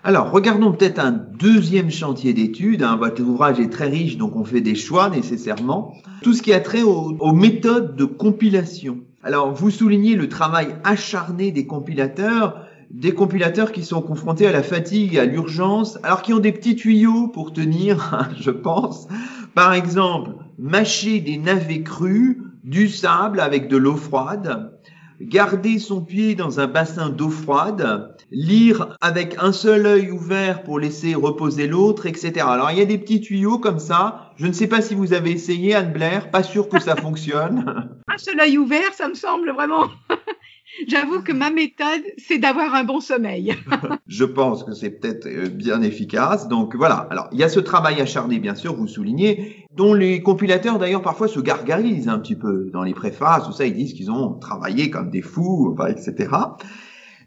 Alors, regardons peut-être un deuxième chantier d'études. Hein. Votre ouvrage est très riche, donc on fait des choix nécessairement. Tout ce qui a trait aux, méthodes de compilation. Alors, vous soulignez le travail acharné des compilateurs, des compilateurs qui sont confrontés à la fatigue, à l'urgence, alors qui ont des petits tuyaux pour tenir, je pense. Par exemple, mâcher des navets crus, du sable avec de l'eau froide, garder son pied dans un bassin d'eau froide, lire avec un seul œil ouvert pour laisser reposer l'autre, etc. Alors il y a des petits tuyaux comme ça. Je ne sais pas si vous avez essayé, Anne Blair, pas sûr que ça fonctionne. un seul œil ouvert, ça me semble vraiment J'avoue que ma méthode, c'est d'avoir un bon sommeil. je pense que c'est peut-être euh, bien efficace. Donc voilà. Alors, il y a ce travail acharné, bien sûr, vous soulignez, dont les compilateurs, d'ailleurs, parfois se gargarisent un petit peu dans les préfaces. Tout ça, ils disent qu'ils ont travaillé comme des fous, etc.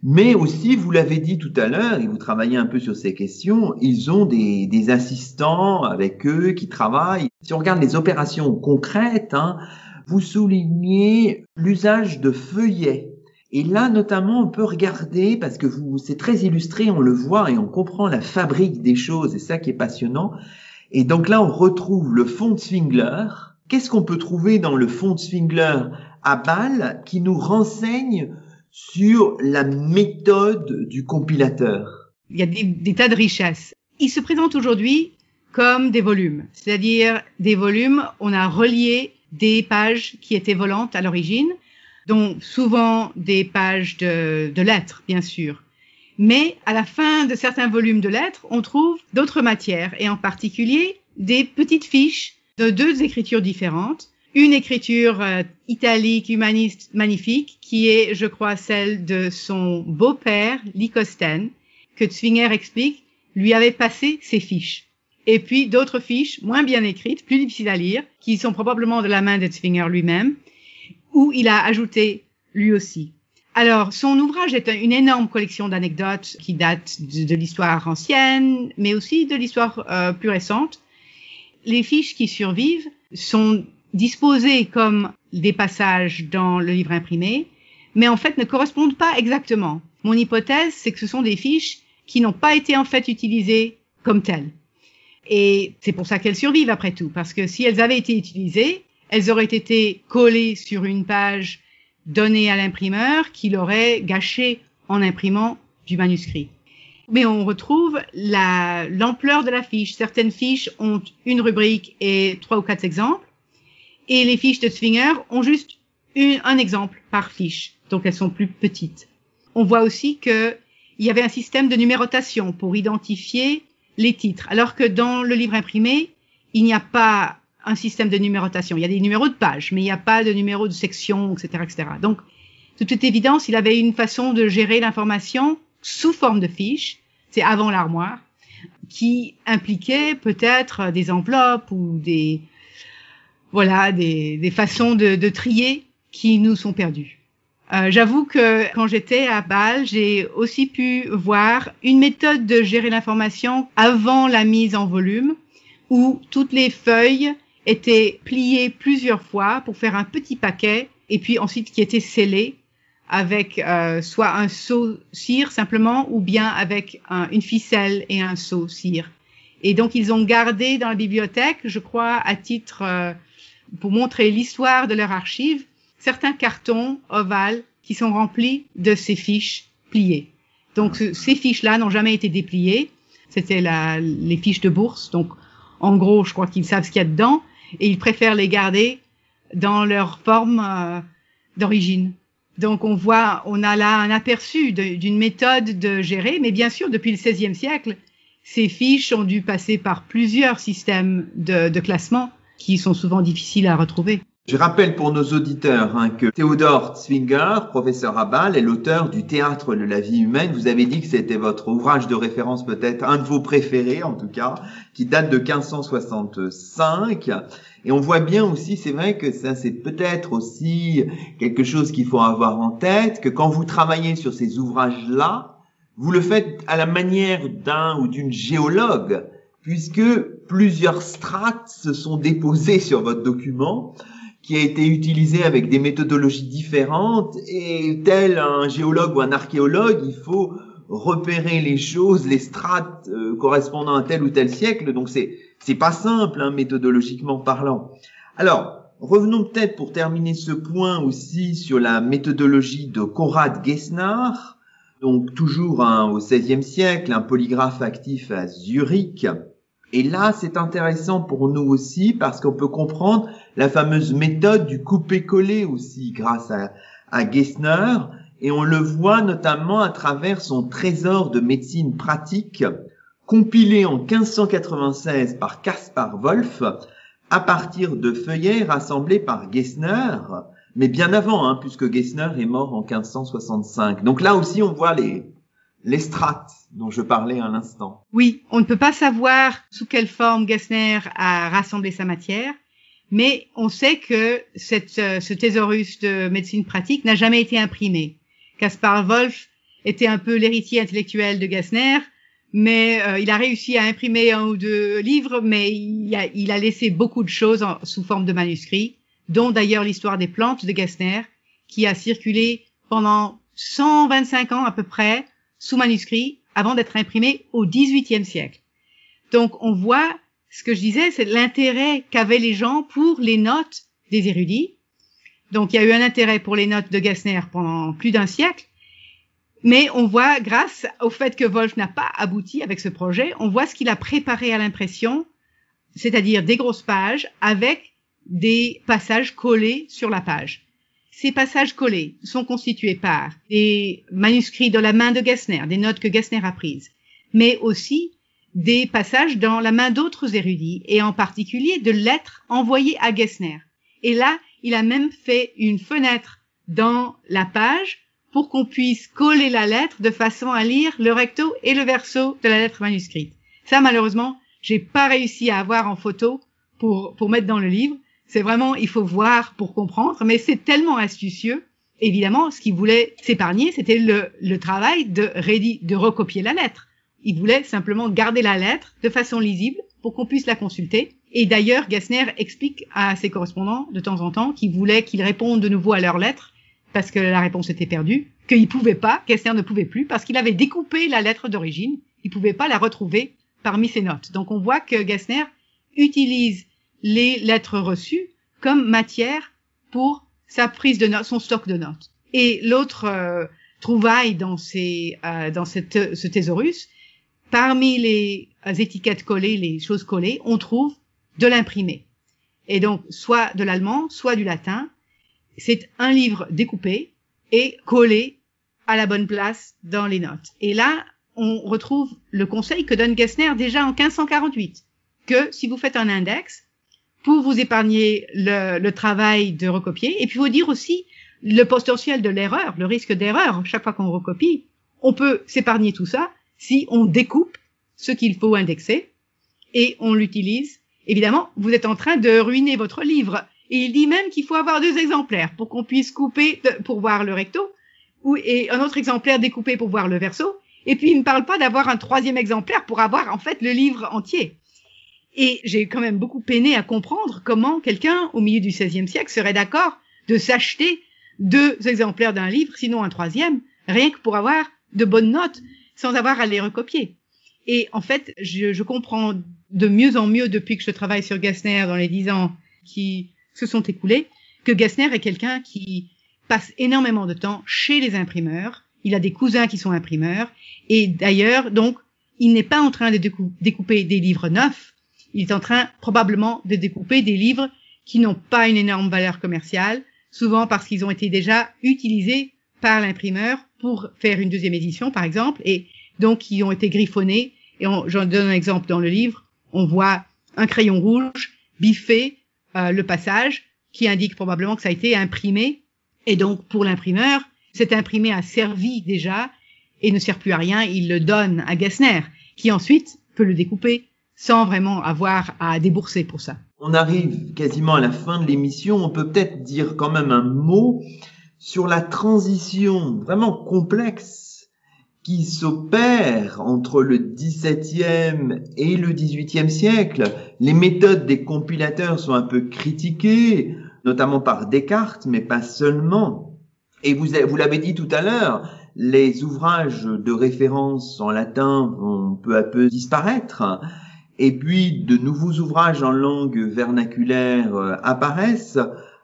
Mais aussi, vous l'avez dit tout à l'heure, et vous travaillez un peu sur ces questions, ils ont des, des assistants avec eux qui travaillent. Si on regarde les opérations concrètes, hein, vous soulignez l'usage de feuillets et là, notamment, on peut regarder, parce que vous, c'est très illustré, on le voit et on comprend la fabrique des choses, et ça qui est passionnant. Et donc là, on retrouve le fond de Swingler. Qu'est-ce qu'on peut trouver dans le fond de Swingler à Bâle qui nous renseigne sur la méthode du compilateur Il y a des, tas de richesses. Il se présente aujourd'hui comme des volumes, c'est-à-dire des volumes, on a relié des pages qui étaient volantes à l'origine, dont souvent des pages de, lettres, bien sûr. Mais à la fin de certains volumes de lettres, on trouve d'autres matières, et en particulier des petites fiches de deux écritures différentes. Une écriture euh, italique, humaniste, magnifique, qui est, je crois, celle de son beau-père, Lycosten, que Zwinger explique, lui avait passé ses fiches. Et puis d'autres fiches moins bien écrites, plus difficiles à lire, qui sont probablement de la main de Zwinger lui-même, où il a ajouté lui aussi. Alors, son ouvrage est une énorme collection d'anecdotes qui datent de, l'histoire ancienne, mais aussi de l'histoire euh, plus récente. Les fiches qui survivent sont disposées comme des passages dans le livre imprimé, mais en fait ne correspondent pas exactement. Mon hypothèse, c'est que ce sont des fiches qui n'ont pas été en fait utilisées comme telles. Et c'est pour ça qu'elles survivent après tout, parce que si elles avaient été utilisées, elles auraient été collées sur une page donnée à l'imprimeur qui l'aurait gâché en imprimant du manuscrit. Mais on retrouve l'ampleur de la fiche. Certaines fiches ont une rubrique et trois ou quatre exemples. Et les fiches de Zwinger ont juste un exemple par fiche. Donc elles sont plus petites. On voit aussi qu'il y avait un système de numérotation pour identifier les titres. Alors que dans le livre imprimé, il n'y a pas un système de numérotation. Il y a des numéros de page, mais il n'y a pas de numéros de section, etc., etc. Donc, de toute évidence, il avait une façon de gérer l'information sous forme de fiches, c'est avant l'armoire, qui impliquait peut-être des enveloppes ou des, voilà, des, des façons de, de, trier qui nous sont perdues. Euh, J'avoue que quand j'étais à Bâle, j'ai aussi pu voir une méthode de gérer l'information avant la mise en volume, où toutes les feuilles était plié plusieurs fois pour faire un petit paquet et puis ensuite qui était scellé avec euh, soit un seau cire simplement ou bien avec une ficelle et un seau cire. Et donc ils ont gardé dans la bibliothèque, je crois, à titre euh, pour montrer l'histoire de leur archive, certains cartons ovales qui sont remplis de ces fiches pliées. Donc ces fiches-là n'ont jamais été dépliées. C'était les fiches de bourse. Donc en gros, je crois qu'ils savent ce qu'il y a dedans et ils préfèrent les garder dans leur forme euh, d'origine. Donc on voit, on a là un aperçu d'une méthode de gérer, mais bien sûr, depuis le XVIe siècle, ces fiches ont dû passer par plusieurs systèmes de, de classement qui sont souvent difficiles à retrouver. Je rappelle pour nos auditeurs hein, que Théodore Zwinger, professeur à Bâle, est l'auteur du Théâtre de la vie humaine. Vous avez dit que c'était votre ouvrage de référence, peut-être un de vos préférés en tout cas, qui date de 1565. Et on voit bien aussi, c'est vrai que ça c'est peut-être aussi quelque chose qu'il faut avoir en tête, que quand vous travaillez sur ces ouvrages-là, vous le faites à la manière d'un ou d'une géologue, puisque plusieurs strates se sont déposés sur votre document qui a été utilisé avec des méthodologies différentes et tel un géologue ou un archéologue, il faut repérer les choses, les strates euh, correspondant à tel ou tel siècle. Donc c'est c'est pas simple, hein, méthodologiquement parlant. Alors revenons peut-être pour terminer ce point aussi sur la méthodologie de Konrad Gessner, donc toujours hein, au XVIe siècle, un polygraphe actif à Zurich. Et là, c'est intéressant pour nous aussi parce qu'on peut comprendre la fameuse méthode du couper-coller aussi grâce à, à Gessner. Et on le voit notamment à travers son trésor de médecine pratique compilé en 1596 par Caspar Wolf à partir de feuillets rassemblés par Gessner, mais bien avant, hein, puisque Gessner est mort en 1565. Donc là aussi, on voit les, les strates dont je parlais à l'instant. Oui, on ne peut pas savoir sous quelle forme Gessner a rassemblé sa matière, mais on sait que cette, euh, ce thésaurus de médecine pratique n'a jamais été imprimé. Caspar Wolf était un peu l'héritier intellectuel de Gessner, mais euh, il a réussi à imprimer un ou deux livres, mais il a, il a laissé beaucoup de choses sous forme de manuscrits, dont d'ailleurs l'histoire des plantes de Gessner, qui a circulé pendant 125 ans à peu près sous manuscrit avant d'être imprimé au XVIIIe siècle. Donc on voit ce que je disais, c'est l'intérêt qu'avaient les gens pour les notes des érudits. Donc il y a eu un intérêt pour les notes de Gessner pendant plus d'un siècle, mais on voit, grâce au fait que Wolf n'a pas abouti avec ce projet, on voit ce qu'il a préparé à l'impression, c'est-à-dire des grosses pages avec des passages collés sur la page. Ces passages collés sont constitués par des manuscrits de la main de Gessner, des notes que Gessner a prises, mais aussi des passages dans la main d'autres érudits, et en particulier de lettres envoyées à Gessner. Et là, il a même fait une fenêtre dans la page pour qu'on puisse coller la lettre de façon à lire le recto et le verso de la lettre manuscrite. Ça, malheureusement, j'ai pas réussi à avoir en photo pour, pour mettre dans le livre, c'est vraiment, il faut voir pour comprendre, mais c'est tellement astucieux. Évidemment, ce qu'il voulait s'épargner, c'était le, le, travail de, de recopier la lettre. Il voulait simplement garder la lettre de façon lisible pour qu'on puisse la consulter. Et d'ailleurs, Gassner explique à ses correspondants de temps en temps qu'il voulait qu'ils répondent de nouveau à leur lettre parce que la réponse était perdue, qu'il pouvait pas, Gassner ne pouvait plus parce qu'il avait découpé la lettre d'origine. Il pouvait pas la retrouver parmi ses notes. Donc on voit que Gassner utilise les lettres reçues comme matière pour sa prise de notes, son stock de notes. Et l'autre euh, trouvaille dans, ces, euh, dans cette, ce thésaurus, parmi les étiquettes collées, les choses collées, on trouve de l'imprimé. Et donc, soit de l'allemand, soit du latin. C'est un livre découpé et collé à la bonne place dans les notes. Et là, on retrouve le conseil que donne Gessner déjà en 1548, que si vous faites un index, pour vous épargner le, le, travail de recopier. Et puis, faut dire aussi le potentiel de l'erreur, le risque d'erreur. Chaque fois qu'on recopie, on peut s'épargner tout ça si on découpe ce qu'il faut indexer et on l'utilise. Évidemment, vous êtes en train de ruiner votre livre. Et il dit même qu'il faut avoir deux exemplaires pour qu'on puisse couper pour voir le recto et un autre exemplaire découpé pour voir le verso. Et puis, il ne parle pas d'avoir un troisième exemplaire pour avoir en fait le livre entier. Et j'ai quand même beaucoup peiné à comprendre comment quelqu'un au milieu du XVIe siècle serait d'accord de s'acheter deux exemplaires d'un livre, sinon un troisième, rien que pour avoir de bonnes notes, sans avoir à les recopier. Et en fait, je, je comprends de mieux en mieux depuis que je travaille sur Gassner dans les dix ans qui se sont écoulés, que Gassner est quelqu'un qui passe énormément de temps chez les imprimeurs. Il a des cousins qui sont imprimeurs. Et d'ailleurs, donc, il n'est pas en train de découper des livres neufs. Il est en train probablement de découper des livres qui n'ont pas une énorme valeur commerciale, souvent parce qu'ils ont été déjà utilisés par l'imprimeur pour faire une deuxième édition, par exemple, et donc qui ont été griffonnés. Et j'en donne un exemple dans le livre. On voit un crayon rouge biffer euh, le passage qui indique probablement que ça a été imprimé. Et donc, pour l'imprimeur, cet imprimé a servi déjà et ne sert plus à rien. Il le donne à Gessner, qui ensuite peut le découper sans vraiment avoir à débourser pour ça. On arrive quasiment à la fin de l'émission. On peut peut-être dire quand même un mot sur la transition vraiment complexe qui s'opère entre le XVIIe et le XVIIIe siècle. Les méthodes des compilateurs sont un peu critiquées, notamment par Descartes, mais pas seulement. Et vous, vous l'avez dit tout à l'heure, les ouvrages de référence en latin vont peu à peu disparaître. Et puis de nouveaux ouvrages en langue vernaculaire euh, apparaissent.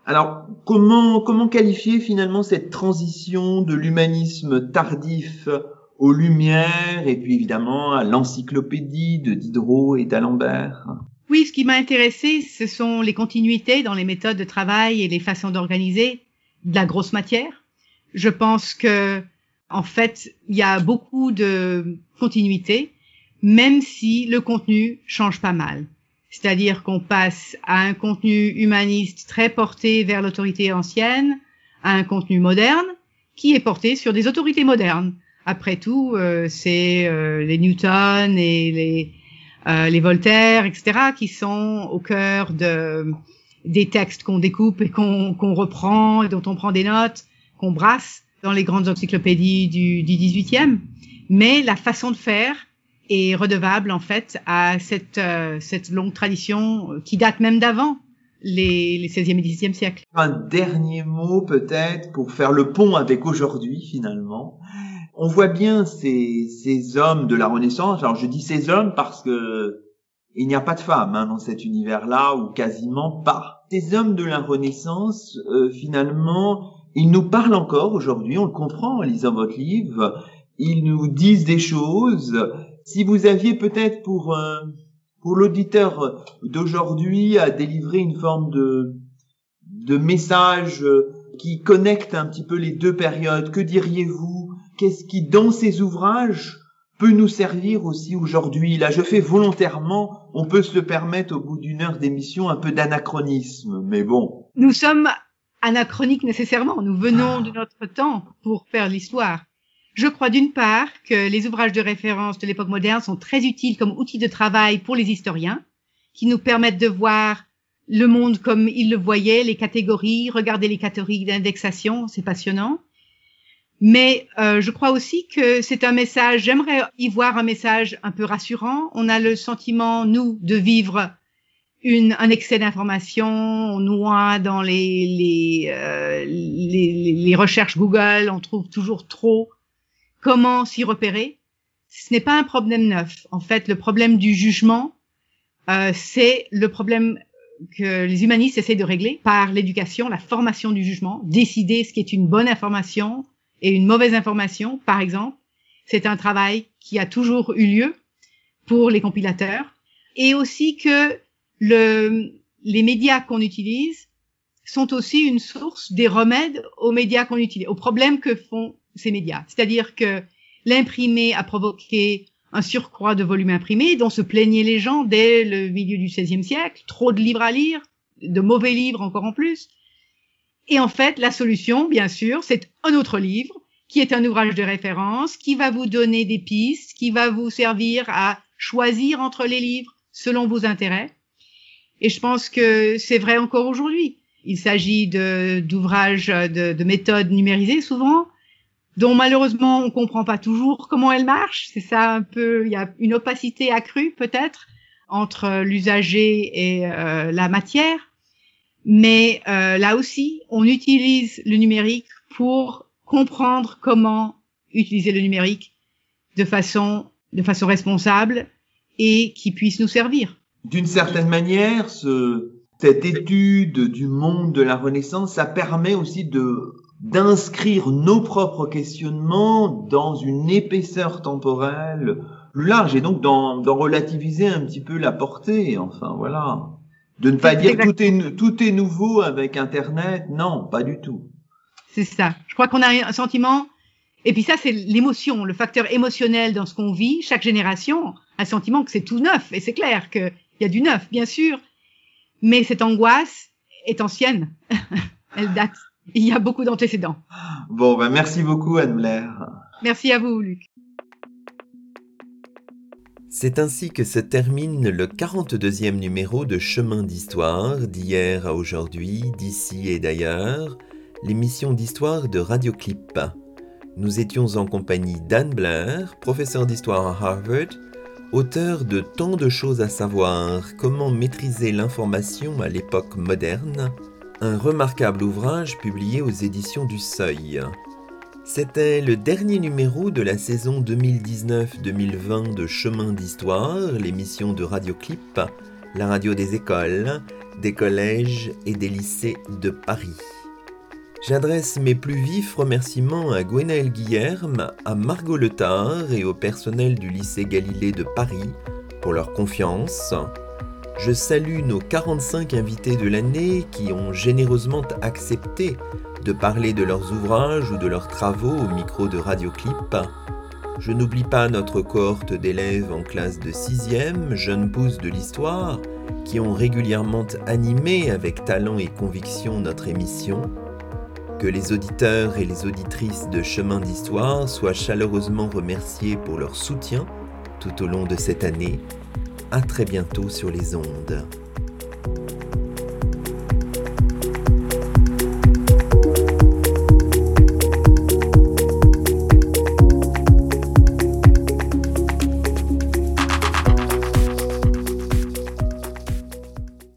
Alors, comment, comment qualifier finalement cette transition de l'humanisme tardif aux Lumières et puis évidemment à l'encyclopédie de Diderot et d'Alembert? Oui, ce qui m'a intéressé, ce sont les continuités dans les méthodes de travail et les façons d'organiser de la grosse matière. Je pense que, en fait, il y a beaucoup de continuités, même si le contenu change pas mal. C'est-à-dire qu'on passe à un contenu humaniste très porté vers l'autorité ancienne, à un contenu moderne qui est porté sur des autorités modernes après tout, euh, c'est euh, les Newton et les, euh, les Voltaire, etc., qui sont au cœur de, des textes qu'on découpe et qu'on qu'on reprend, et dont on prend des notes, qu'on brasse dans les grandes encyclopédies du, du 18e. Mais la façon de faire est redevable, en fait, à cette, cette longue tradition qui date même d'avant les, les 16e et 17e siècles. Un dernier mot peut-être pour faire le pont avec aujourd'hui finalement on voit bien ces, ces hommes de la Renaissance. Alors je dis ces hommes parce que il n'y a pas de femmes hein, dans cet univers-là, ou quasiment pas. Ces hommes de la Renaissance, euh, finalement, ils nous parlent encore aujourd'hui, on le comprend en lisant votre livre, ils nous disent des choses. Si vous aviez peut-être pour, euh, pour l'auditeur d'aujourd'hui à délivrer une forme de, de message qui connecte un petit peu les deux périodes, que diriez-vous? Qu'est-ce qui, dans ces ouvrages, peut nous servir aussi aujourd'hui? Là, je fais volontairement, on peut se le permettre au bout d'une heure d'émission, un peu d'anachronisme, mais bon. Nous sommes anachroniques nécessairement. Nous venons de notre temps pour faire l'histoire. Je crois d'une part que les ouvrages de référence de l'époque moderne sont très utiles comme outils de travail pour les historiens, qui nous permettent de voir le monde comme ils le voyaient, les catégories, regarder les catégories d'indexation, c'est passionnant. Mais euh, je crois aussi que c'est un message, j'aimerais y voir un message un peu rassurant. On a le sentiment, nous, de vivre une, un excès d'informations, on noie dans les, les, euh, les, les, recherches Google, on trouve toujours trop. Comment s'y repérer Ce n'est pas un problème neuf. En fait, le problème du jugement, euh, c'est le problème que les humanistes essaient de régler par l'éducation, la formation du jugement, décider ce qui est une bonne information, et une mauvaise information, par exemple, c'est un travail qui a toujours eu lieu pour les compilateurs et aussi que le, les médias qu'on utilise sont aussi une source des remèdes aux médias qu'on utilise, aux problèmes que font ces médias. C'est-à-dire que l'imprimé a provoqué un surcroît de volume imprimé dont se plaignaient les gens dès le milieu du XVIe siècle, trop de livres à lire, de mauvais livres encore en plus, et en fait, la solution, bien sûr, c'est un autre livre qui est un ouvrage de référence, qui va vous donner des pistes, qui va vous servir à choisir entre les livres selon vos intérêts. Et je pense que c'est vrai encore aujourd'hui. Il s'agit d'ouvrages, de, de, méthodes numérisées souvent, dont malheureusement on comprend pas toujours comment elles marchent. C'est ça un peu, il y a une opacité accrue peut-être entre l'usager et euh, la matière. Mais euh, là aussi, on utilise le numérique pour comprendre comment utiliser le numérique de façon, de façon responsable et qui puisse nous servir. D'une certaine manière, ce, cette étude du monde de la Renaissance, ça permet aussi de d'inscrire nos propres questionnements dans une épaisseur temporelle plus large et donc d'en relativiser un petit peu la portée. Enfin voilà, de ne pas dire tout est tout est nouveau avec Internet. Non, pas du tout. C'est ça. Je crois qu'on a un sentiment. Et puis ça, c'est l'émotion, le facteur émotionnel dans ce qu'on vit. Chaque génération a un sentiment que c'est tout neuf. Et c'est clair qu'il y a du neuf, bien sûr. Mais cette angoisse est ancienne. Elle date. Il y a beaucoup d'antécédents. Bon, ben merci beaucoup, Anne-Blair. Merci à vous, Luc. C'est ainsi que se termine le 42e numéro de Chemin d'Histoire, d'hier à aujourd'hui, d'ici et d'ailleurs, l'émission d'histoire de Radioclip. Nous étions en compagnie d'Anne Blair, professeur d'histoire à Harvard, auteur de Tant de choses à savoir, comment maîtriser l'information à l'époque moderne, un remarquable ouvrage publié aux éditions du Seuil. C'était le dernier numéro de la saison 2019-2020 de Chemin d'Histoire, l'émission de Radioclip, la radio des écoles, des collèges et des lycées de Paris. J'adresse mes plus vifs remerciements à Gwenaël Guillerme, à Margot Letard et au personnel du lycée Galilée de Paris pour leur confiance, je salue nos 45 invités de l'année qui ont généreusement accepté de parler de leurs ouvrages ou de leurs travaux au micro de Radioclip. Je n'oublie pas notre cohorte d'élèves en classe de 6e, jeunes pousses de l'histoire, qui ont régulièrement animé avec talent et conviction notre émission. Que les auditeurs et les auditrices de Chemin d'Histoire soient chaleureusement remerciés pour leur soutien tout au long de cette année à très bientôt sur les ondes.